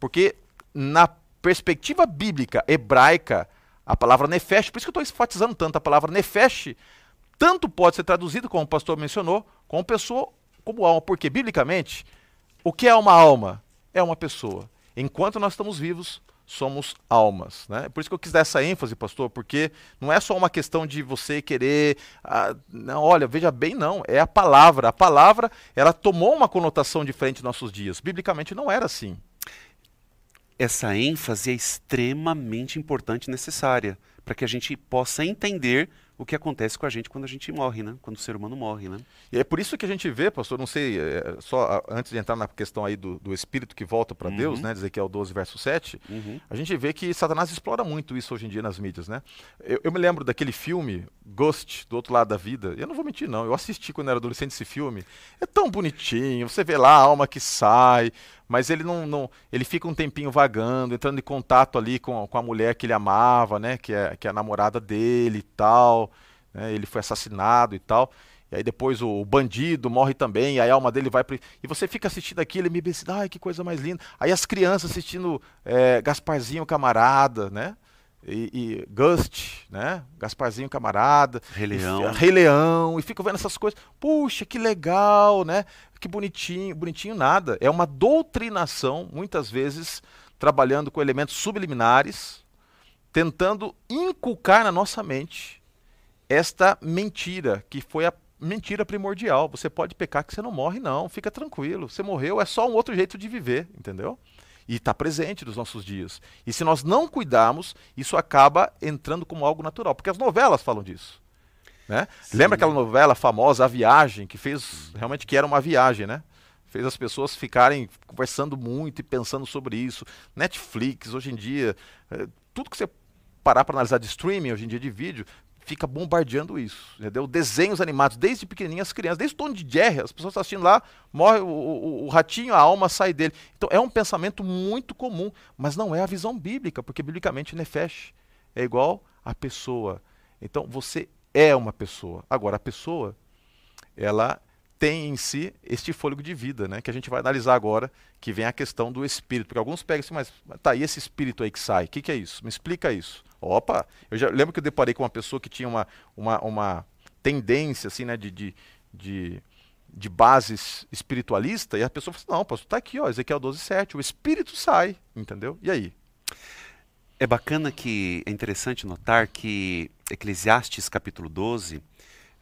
Porque na perspectiva bíblica hebraica, a palavra nefesh, por isso que eu estou enfatizando tanto a palavra nefesh, tanto pode ser traduzido, como o pastor mencionou, como pessoa, como alma. Porque, biblicamente, o que é uma alma? É uma pessoa. Enquanto nós estamos vivos, somos almas. Né? Por isso que eu quis dar essa ênfase, pastor, porque não é só uma questão de você querer. Ah, não, olha, veja bem, não. É a palavra. A palavra ela tomou uma conotação diferente nos nossos dias. Biblicamente não era assim. Essa ênfase é extremamente importante e necessária para que a gente possa entender o que acontece com a gente quando a gente morre, né? Quando o ser humano morre, né? E é por isso que a gente vê, pastor, não sei, é, só antes de entrar na questão aí do, do espírito que volta para uhum. Deus, né? Ezequiel 12, verso 7, uhum. a gente vê que Satanás explora muito isso hoje em dia nas mídias, né? Eu, eu, me lembro daquele filme, Ghost, do outro lado da vida. Eu não vou mentir, não. Eu assisti quando era adolescente esse filme. É tão bonitinho, você vê lá a alma que sai, mas ele não, não, ele fica um tempinho vagando, entrando em contato ali com, com a mulher que ele amava, né, que é, que é a namorada dele e tal, né, ele foi assassinado e tal, e aí depois o, o bandido morre também, a alma dele vai para e você fica assistindo aquilo e me pensa, ai que coisa mais linda, aí as crianças assistindo é, Gasparzinho Camarada, né, e, e, Gust, né? Gasparzinho Camarada, Rei Leão. E, Rei Leão, e fico vendo essas coisas. Puxa, que legal, né? Que bonitinho, bonitinho nada. É uma doutrinação, muitas vezes trabalhando com elementos subliminares, tentando inculcar na nossa mente esta mentira, que foi a mentira primordial. Você pode pecar que você não morre, não. Fica tranquilo. Você morreu, é só um outro jeito de viver, entendeu? E está presente nos nossos dias. E se nós não cuidarmos, isso acaba entrando como algo natural, porque as novelas falam disso. Né? Lembra aquela novela famosa, A Viagem, que fez realmente que era uma viagem, né? Fez as pessoas ficarem conversando muito e pensando sobre isso. Netflix, hoje em dia, é, tudo que você parar para analisar de streaming hoje em dia de vídeo, fica bombardeando isso, entendeu? Desenhos animados, desde pequenininhas crianças, desde o Tom de Jerry, as pessoas estão assistindo lá, morre o, o, o, ratinho, a alma sai dele. Então é um pensamento muito comum, mas não é a visão bíblica, porque biblicamente Nefesh é igual a pessoa. Então você é uma pessoa. Agora a pessoa, ela tem em si este fôlego de vida, né? Que a gente vai analisar agora, que vem a questão do espírito. Porque alguns pegam assim, mas tá, e esse espírito aí que sai? O que, que é isso? Me explica isso. Opa, eu já lembro que eu deparei com uma pessoa que tinha uma, uma, uma tendência assim, né, de, de, de, de bases espiritualista, e a pessoa falou assim, não, pastor, tá aqui, ó, Ezequiel 12:7, o espírito sai, entendeu? E aí? É bacana que é interessante notar que Eclesiastes capítulo 12,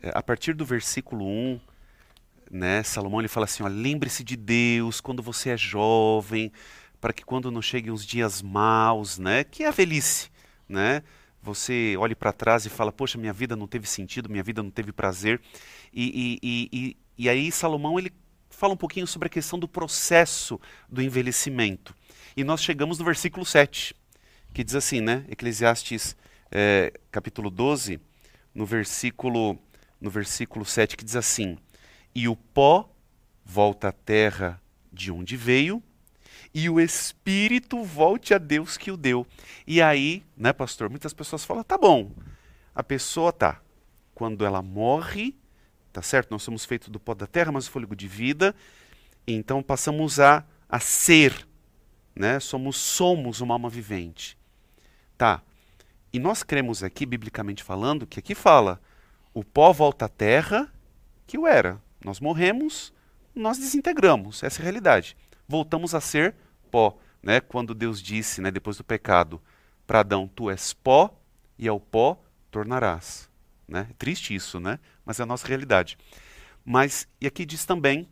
eh, a partir do versículo 1, né, Salomão ele fala assim, lembre-se de Deus quando você é jovem, para que quando não cheguem os dias maus, né, que é a velhice, né? Você olhe para trás e fala, poxa, minha vida não teve sentido, minha vida não teve prazer. E, e, e, e aí Salomão ele fala um pouquinho sobre a questão do processo do envelhecimento. E nós chegamos no versículo 7, que diz assim, né? Eclesiastes é, capítulo 12, no versículo, no versículo 7, que diz assim: E o pó volta à terra de onde veio, e o espírito volte a Deus que o deu. E aí, né, pastor, muitas pessoas falam: tá bom, a pessoa tá. Quando ela morre, tá certo? Nós somos feitos do pó da terra, mas o fôlego de vida. Então passamos a, a ser, né? Somos, somos uma alma vivente. Tá. E nós cremos aqui, biblicamente falando, que aqui fala: o pó volta à terra que o era. Nós morremos, nós desintegramos. Essa é a realidade. Voltamos a ser pó, né? Quando Deus disse, né, depois do pecado, para Adão, tu és pó e ao pó tornarás, né? É triste isso, né? Mas é a nossa realidade. Mas e aqui diz também,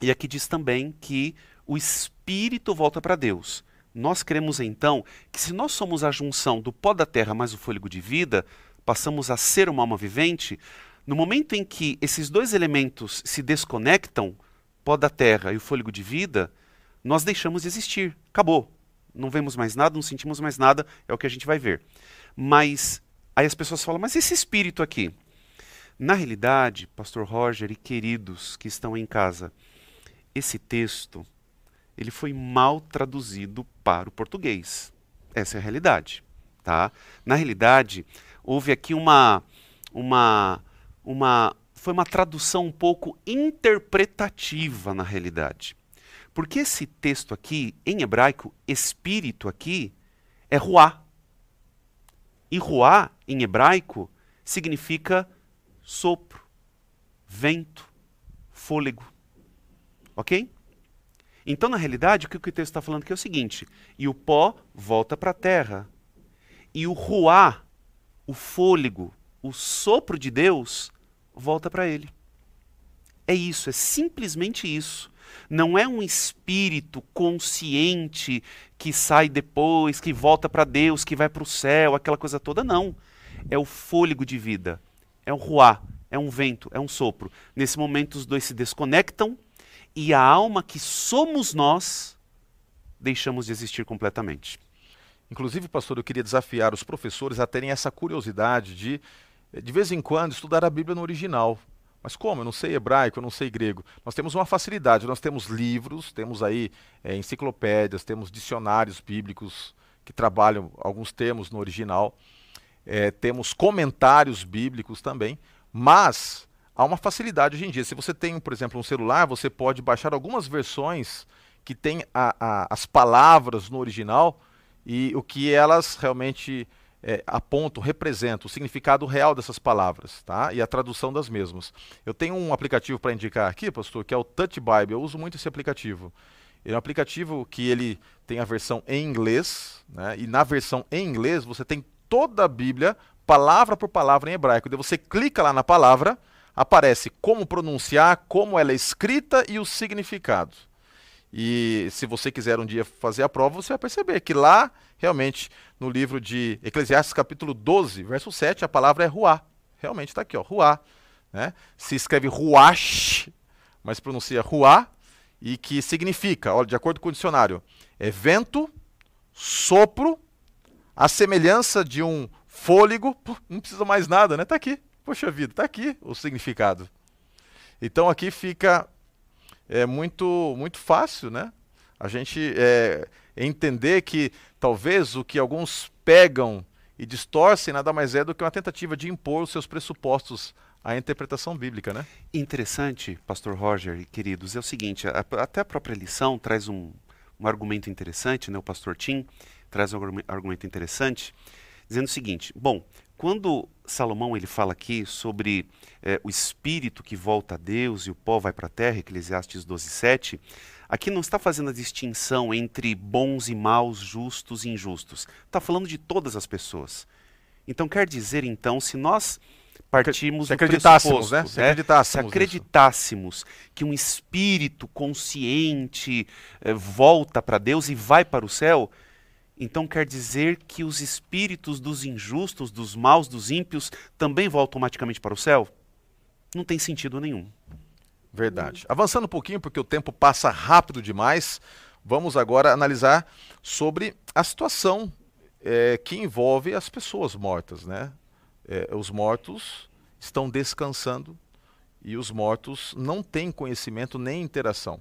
e aqui diz também que o espírito volta para Deus. Nós cremos então que se nós somos a junção do pó da terra mais o fôlego de vida, passamos a ser uma alma vivente, no momento em que esses dois elementos se desconectam, pó da terra e o fôlego de vida, nós deixamos de existir. Acabou. Não vemos mais nada, não sentimos mais nada, é o que a gente vai ver. Mas aí as pessoas falam, mas esse espírito aqui? Na realidade, pastor Roger e queridos que estão em casa, esse texto ele foi mal traduzido para o português. Essa é a realidade, tá? Na realidade, houve aqui uma uma uma foi uma tradução um pouco interpretativa na realidade. Porque esse texto aqui, em hebraico, espírito aqui, é ruá. E ruá, em hebraico, significa sopro, vento, fôlego. Ok? Então, na realidade, o que o texto está falando aqui é o seguinte: e o pó volta para a terra, e o ruá, o fôlego, o sopro de Deus, volta para ele. É isso, é simplesmente isso. Não é um espírito consciente que sai depois, que volta para Deus, que vai para o céu, aquela coisa toda, não. É o fôlego de vida, é o ruá, é um vento, é um sopro. Nesse momento, os dois se desconectam e a alma que somos nós deixamos de existir completamente. Inclusive, pastor, eu queria desafiar os professores a terem essa curiosidade de, de vez em quando, estudar a Bíblia no original. Mas como? Eu não sei hebraico, eu não sei grego. Nós temos uma facilidade, nós temos livros, temos aí é, enciclopédias, temos dicionários bíblicos que trabalham alguns termos no original, é, temos comentários bíblicos também, mas há uma facilidade hoje em dia. Se você tem, por exemplo, um celular, você pode baixar algumas versões que têm a, a, as palavras no original e o que elas realmente é, apontam, representam, o significado real dessas palavras, tá? E a tradução das mesmas. Eu tenho um aplicativo para indicar aqui, pastor, que é o Touch Bible. Eu uso muito esse aplicativo. Ele é um aplicativo que ele tem a versão em inglês, né? E na versão em inglês você tem toda a Bíblia, palavra por palavra em hebraico. Daí você clica lá na palavra, aparece como pronunciar, como ela é escrita e o significado. E se você quiser um dia fazer a prova, você vai perceber que lá, realmente, no livro de Eclesiastes, capítulo 12, verso 7, a palavra é ruá. Realmente está aqui, ó, ruá. Né? Se escreve ruash, mas pronuncia ruá, e que significa, olha, de acordo com o dicionário, é vento, sopro, a semelhança de um fôlego, não precisa mais nada, né? Está aqui. Poxa vida, está aqui o significado. Então aqui fica é muito muito fácil, né? A gente é, entender que talvez o que alguns pegam e distorcem nada mais é do que uma tentativa de impor os seus pressupostos à interpretação bíblica, né? Interessante, Pastor Roger e queridos, é o seguinte: a, até a própria lição traz um, um argumento interessante, né? O Pastor Tim traz um argumento interessante, dizendo o seguinte: bom, quando Salomão ele fala aqui sobre é, o espírito que volta a Deus e o pó vai para a terra, Eclesiastes 12, 7, aqui não está fazendo a distinção entre bons e maus, justos e injustos. Está falando de todas as pessoas. Então quer dizer, então, se nós partimos se acreditássemos, né? Se acreditássemos, se acreditássemos que um espírito consciente eh, volta para Deus e vai para o céu, então quer dizer que os espíritos dos injustos, dos maus, dos ímpios também vão automaticamente para o céu? Não tem sentido nenhum. Verdade. Avançando um pouquinho, porque o tempo passa rápido demais, vamos agora analisar sobre a situação é, que envolve as pessoas mortas. Né? É, os mortos estão descansando e os mortos não têm conhecimento nem interação.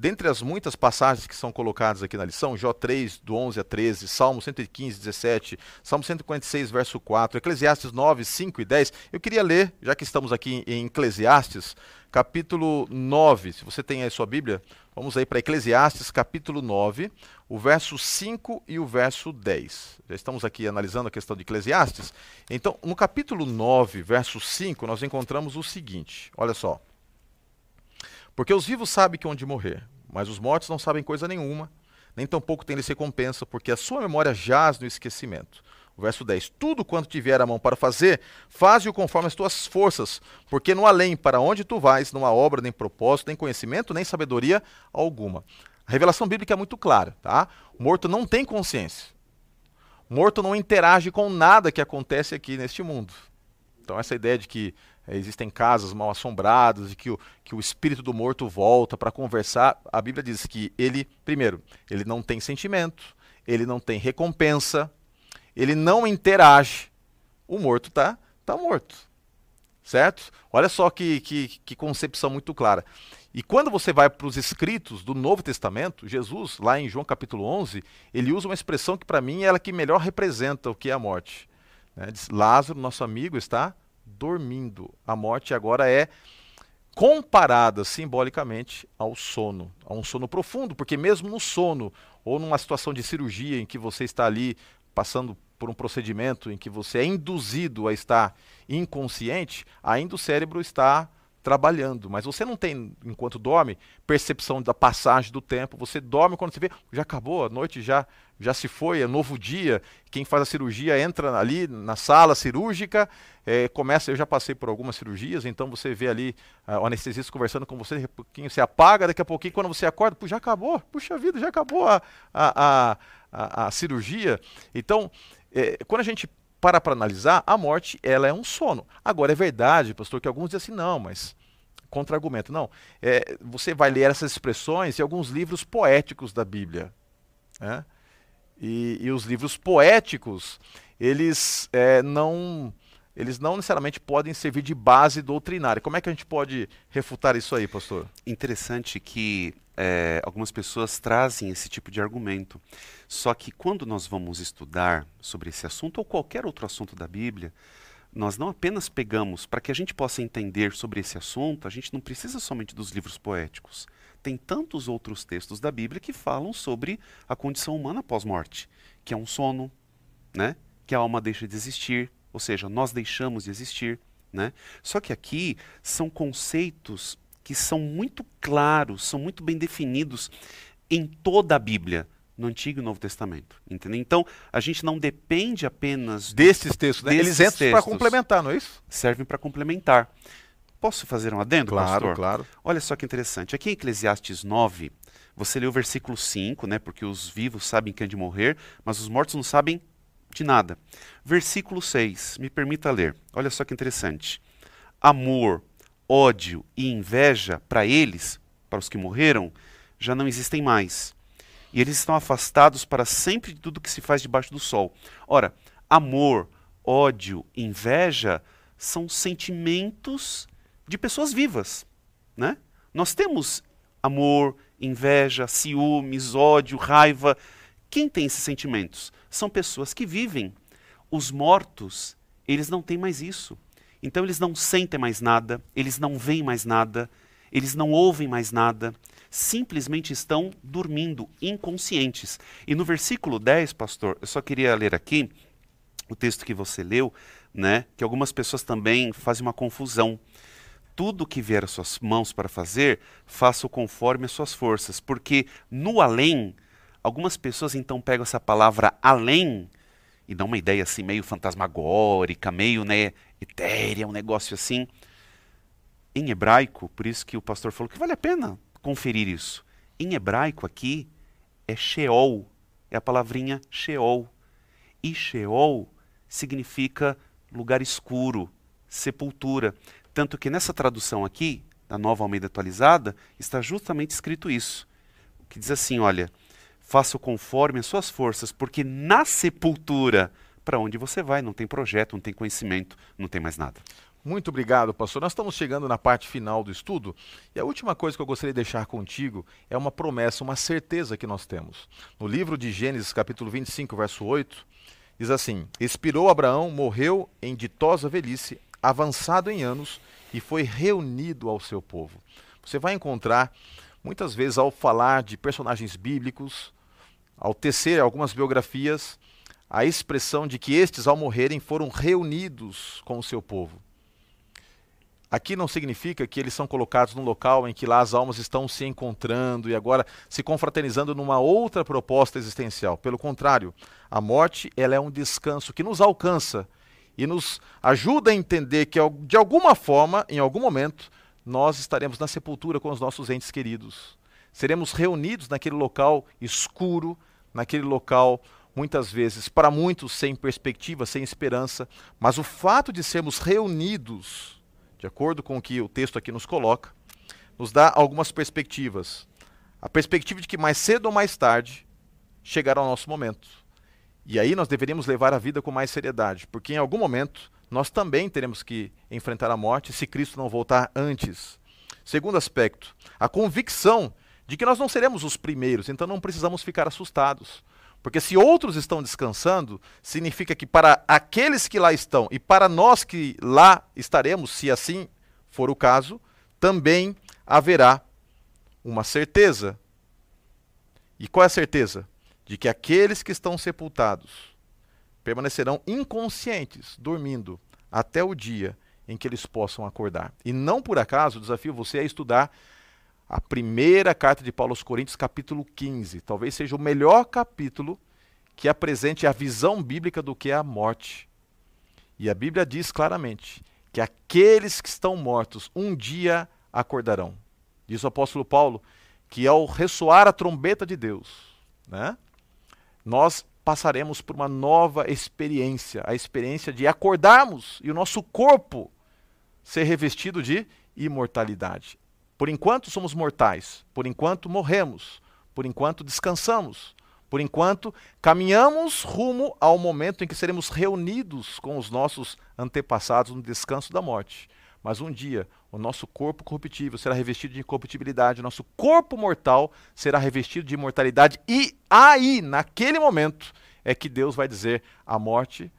Dentre as muitas passagens que são colocadas aqui na lição, Jó 3, do 11 a 13, Salmo 115, 17, Salmo 146, verso 4, Eclesiastes 9, 5 e 10, eu queria ler, já que estamos aqui em Eclesiastes, capítulo 9, se você tem aí sua Bíblia, vamos aí para Eclesiastes, capítulo 9, o verso 5 e o verso 10. Já estamos aqui analisando a questão de Eclesiastes. Então, no capítulo 9, verso 5, nós encontramos o seguinte, olha só. Porque os vivos sabem que onde morrer, mas os mortos não sabem coisa nenhuma, nem tampouco têm recompensa, porque a sua memória jaz no esquecimento. O verso 10: Tudo quanto tiver a mão para fazer, faze-o conforme as tuas forças, porque no além, para onde tu vais, não há obra, nem propósito, nem conhecimento, nem sabedoria alguma. A revelação bíblica é muito clara, tá? O morto não tem consciência. O morto não interage com nada que acontece aqui neste mundo. Então, essa ideia de que existem casas mal assombradas e que o, que o espírito do morto volta para conversar. A Bíblia diz que ele, primeiro, ele não tem sentimento, ele não tem recompensa, ele não interage, o morto está tá morto. Certo? Olha só que, que, que concepção muito clara. E quando você vai para os escritos do Novo Testamento, Jesus, lá em João capítulo 11, ele usa uma expressão que para mim é ela que melhor representa o que é a morte. Né? Diz, Lázaro, nosso amigo, está dormindo. A morte agora é comparada simbolicamente ao sono, a um sono profundo, porque mesmo no sono ou numa situação de cirurgia em que você está ali passando por um procedimento em que você é induzido a estar inconsciente, ainda o cérebro está trabalhando, mas você não tem, enquanto dorme, percepção da passagem do tempo. Você dorme quando você vê, já acabou, a noite já já se foi, é novo dia. Quem faz a cirurgia entra ali na sala cirúrgica, é, começa. Eu já passei por algumas cirurgias, então você vê ali uh, o anestesista conversando com você, pouquinho você apaga, daqui a pouquinho, quando você acorda, já acabou, puxa vida, já acabou a, a, a, a, a cirurgia. Então, é, quando a gente para para analisar, a morte ela é um sono. Agora é verdade, pastor, que alguns dizem assim, não, mas contra-argumento. Não, é, você vai ler essas expressões em alguns livros poéticos da Bíblia. Né? E, e, os livros poéticos, eles é, não eles não necessariamente podem servir de base doutrinária. Como é que a gente pode refutar isso aí, pastor? Interessante que é, algumas pessoas trazem esse tipo de argumento. Só que quando nós vamos estudar sobre esse assunto ou qualquer outro assunto da Bíblia, nós não apenas pegamos, para que a gente possa entender sobre esse assunto, a gente não precisa somente dos livros poéticos. Tem tantos outros textos da Bíblia que falam sobre a condição humana pós-morte, que é um sono, né? que a alma deixa de existir, ou seja, nós deixamos de existir. Né? Só que aqui são conceitos que são muito claros, são muito bem definidos em toda a Bíblia, no Antigo e Novo Testamento. Entendeu? Então, a gente não depende apenas desses textos, né? Eles entram para complementar, não é isso? Servem para complementar. Posso fazer um adendo, claro, pastor? Claro, Olha só que interessante. Aqui em Eclesiastes 9, você lê o versículo 5, né? Porque os vivos sabem que hão de morrer, mas os mortos não sabem de nada. Versículo 6, me permita ler. Olha só que interessante. Amor, ódio e inveja para eles, para os que morreram, já não existem mais. E eles estão afastados para sempre de tudo que se faz debaixo do sol. Ora, amor, ódio, inveja são sentimentos de pessoas vivas, né? Nós temos amor, inveja, ciúmes, ódio, raiva. Quem tem esses sentimentos? São pessoas que vivem. Os mortos, eles não têm mais isso. Então eles não sentem mais nada, eles não veem mais nada, eles não ouvem mais nada, simplesmente estão dormindo, inconscientes. E no versículo 10, pastor, eu só queria ler aqui o texto que você leu, né, que algumas pessoas também fazem uma confusão. Tudo que vier às suas mãos para fazer, faça-o conforme as suas forças, porque no além, algumas pessoas então pegam essa palavra além e dão uma ideia assim meio fantasmagórica, meio né, etérea, um negócio assim. Em hebraico, por isso que o pastor falou que vale a pena conferir isso. Em hebraico aqui é Sheol, é a palavrinha Sheol. E Sheol significa lugar escuro, sepultura. Tanto que nessa tradução aqui, da nova Almeida atualizada, está justamente escrito isso. Que diz assim: olha, faça conforme as suas forças, porque na sepultura, para onde você vai, não tem projeto, não tem conhecimento, não tem mais nada. Muito obrigado, pastor. Nós estamos chegando na parte final do estudo e a última coisa que eu gostaria de deixar contigo é uma promessa, uma certeza que nós temos. No livro de Gênesis, capítulo 25, verso 8, diz assim: Expirou Abraão, morreu em ditosa velhice, avançado em anos, e foi reunido ao seu povo. Você vai encontrar, muitas vezes, ao falar de personagens bíblicos, ao tecer algumas biografias, a expressão de que estes, ao morrerem, foram reunidos com o seu povo. Aqui não significa que eles são colocados num local em que lá as almas estão se encontrando e agora se confraternizando numa outra proposta existencial. Pelo contrário, a morte ela é um descanso que nos alcança e nos ajuda a entender que de alguma forma, em algum momento, nós estaremos na sepultura com os nossos entes queridos. Seremos reunidos naquele local escuro, naquele local muitas vezes para muitos sem perspectiva, sem esperança, mas o fato de sermos reunidos de acordo com o que o texto aqui nos coloca, nos dá algumas perspectivas. A perspectiva de que mais cedo ou mais tarde chegará o nosso momento. E aí nós deveríamos levar a vida com mais seriedade, porque em algum momento nós também teremos que enfrentar a morte se Cristo não voltar antes. Segundo aspecto, a convicção de que nós não seremos os primeiros, então não precisamos ficar assustados. Porque se outros estão descansando, significa que para aqueles que lá estão e para nós que lá estaremos, se assim for o caso, também haverá uma certeza. E qual é a certeza? De que aqueles que estão sepultados permanecerão inconscientes, dormindo, até o dia em que eles possam acordar. E não por acaso desafio você a estudar a primeira carta de Paulo aos Coríntios, capítulo 15. Talvez seja o melhor capítulo que apresente a visão bíblica do que é a morte. E a Bíblia diz claramente que aqueles que estão mortos um dia acordarão. Diz o apóstolo Paulo que ao ressoar a trombeta de Deus, né, nós passaremos por uma nova experiência, a experiência de acordarmos e o nosso corpo ser revestido de imortalidade. Por enquanto somos mortais, por enquanto morremos, por enquanto descansamos, por enquanto caminhamos rumo ao momento em que seremos reunidos com os nossos antepassados no descanso da morte. Mas um dia o nosso corpo corruptível será revestido de incorruptibilidade, o nosso corpo mortal será revestido de imortalidade, e aí, naquele momento, é que Deus vai dizer: a morte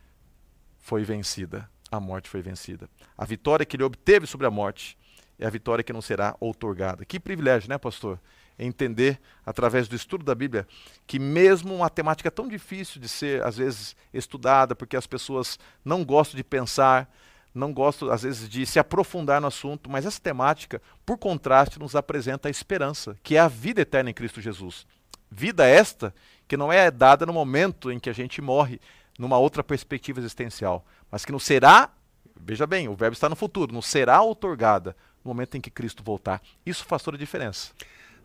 foi vencida. A morte foi vencida. A vitória que ele obteve sobre a morte é a vitória que não será outorgada. Que privilégio, né, pastor? Entender, através do estudo da Bíblia, que mesmo uma temática tão difícil de ser, às vezes, estudada, porque as pessoas não gostam de pensar, não gostam, às vezes, de se aprofundar no assunto, mas essa temática, por contraste, nos apresenta a esperança, que é a vida eterna em Cristo Jesus. Vida esta que não é dada no momento em que a gente morre, numa outra perspectiva existencial, mas que não será, veja bem, o verbo está no futuro, não será outorgada no momento em que Cristo voltar. Isso faz toda a diferença.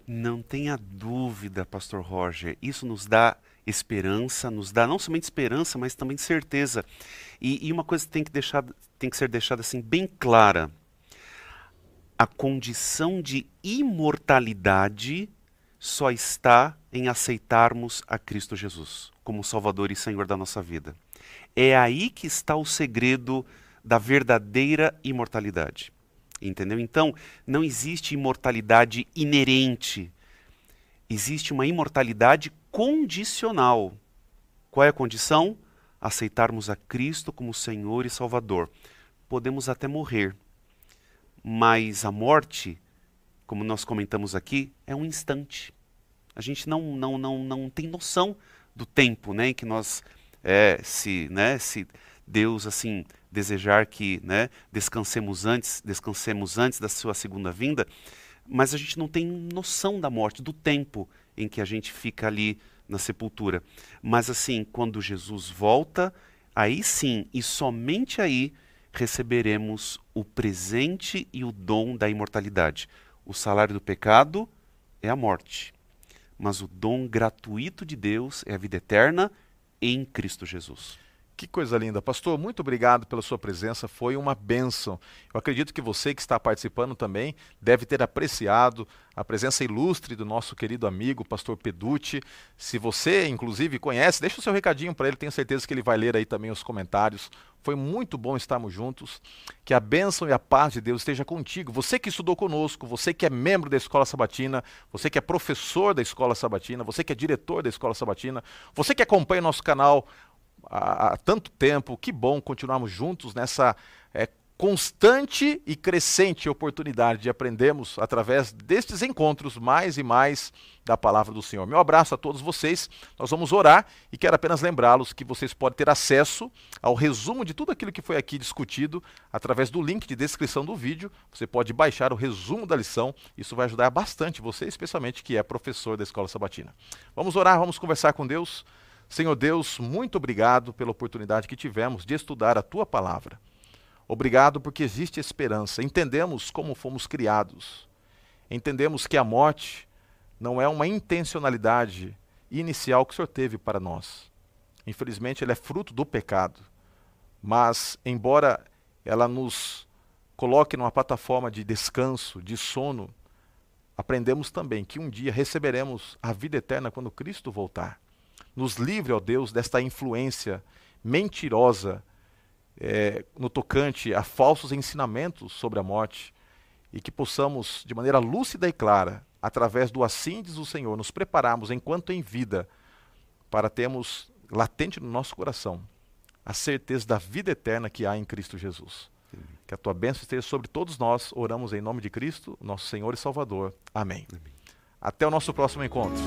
Não tenha dúvida, pastor Roger. Isso nos dá esperança, nos dá não somente esperança, mas também certeza. E, e uma coisa tem que, deixar, tem que ser deixada assim bem clara. A condição de imortalidade só está em aceitarmos a Cristo Jesus como Salvador e Senhor da nossa vida. É aí que está o segredo da verdadeira imortalidade. Entendeu? Então, não existe imortalidade inerente. Existe uma imortalidade condicional. Qual é a condição? Aceitarmos a Cristo como Senhor e Salvador. Podemos até morrer, mas a morte, como nós comentamos aqui, é um instante. A gente não, não, não, não tem noção do tempo né, em que nós, é, se, né, se Deus assim desejar que né, descansemos antes, descansemos antes da sua segunda vinda, mas a gente não tem noção da morte, do tempo em que a gente fica ali na sepultura. Mas assim, quando Jesus volta, aí sim, e somente aí receberemos o presente e o dom da imortalidade. O salário do pecado é a morte, mas o dom gratuito de Deus é a vida eterna em Cristo Jesus. Que coisa linda. Pastor, muito obrigado pela sua presença, foi uma bênção. Eu acredito que você que está participando também deve ter apreciado a presença ilustre do nosso querido amigo, pastor Peducci. Se você, inclusive, conhece, deixa o seu recadinho para ele, tenho certeza que ele vai ler aí também os comentários. Foi muito bom estarmos juntos. Que a bênção e a paz de Deus esteja contigo. Você que estudou conosco, você que é membro da Escola Sabatina, você que é professor da Escola Sabatina, você que é diretor da Escola Sabatina, você que acompanha o nosso canal há, há tanto tempo. Que bom continuarmos juntos nessa é, constante e crescente oportunidade de aprendermos através destes encontros mais e mais da palavra do Senhor. Meu abraço a todos vocês. Nós vamos orar e quero apenas lembrá-los que vocês podem ter acesso ao resumo de tudo aquilo que foi aqui discutido através do link de descrição do vídeo. Você pode baixar o resumo da lição. Isso vai ajudar bastante você, especialmente que é professor da Escola Sabatina. Vamos orar, vamos conversar com Deus. Senhor Deus, muito obrigado pela oportunidade que tivemos de estudar a tua palavra. Obrigado porque existe esperança. Entendemos como fomos criados. Entendemos que a morte não é uma intencionalidade inicial que o Senhor teve para nós. Infelizmente, ela é fruto do pecado. Mas, embora ela nos coloque numa plataforma de descanso, de sono, aprendemos também que um dia receberemos a vida eterna quando Cristo voltar. Nos livre, ó Deus, desta influência mentirosa é, no tocante a falsos ensinamentos sobre a morte e que possamos, de maneira lúcida e clara, através do assim diz o Senhor, nos prepararmos enquanto em vida para termos latente no nosso coração a certeza da vida eterna que há em Cristo Jesus. Que a tua bênção esteja sobre todos nós. Oramos em nome de Cristo, nosso Senhor e Salvador. Amém. Amém. Até o nosso próximo encontro.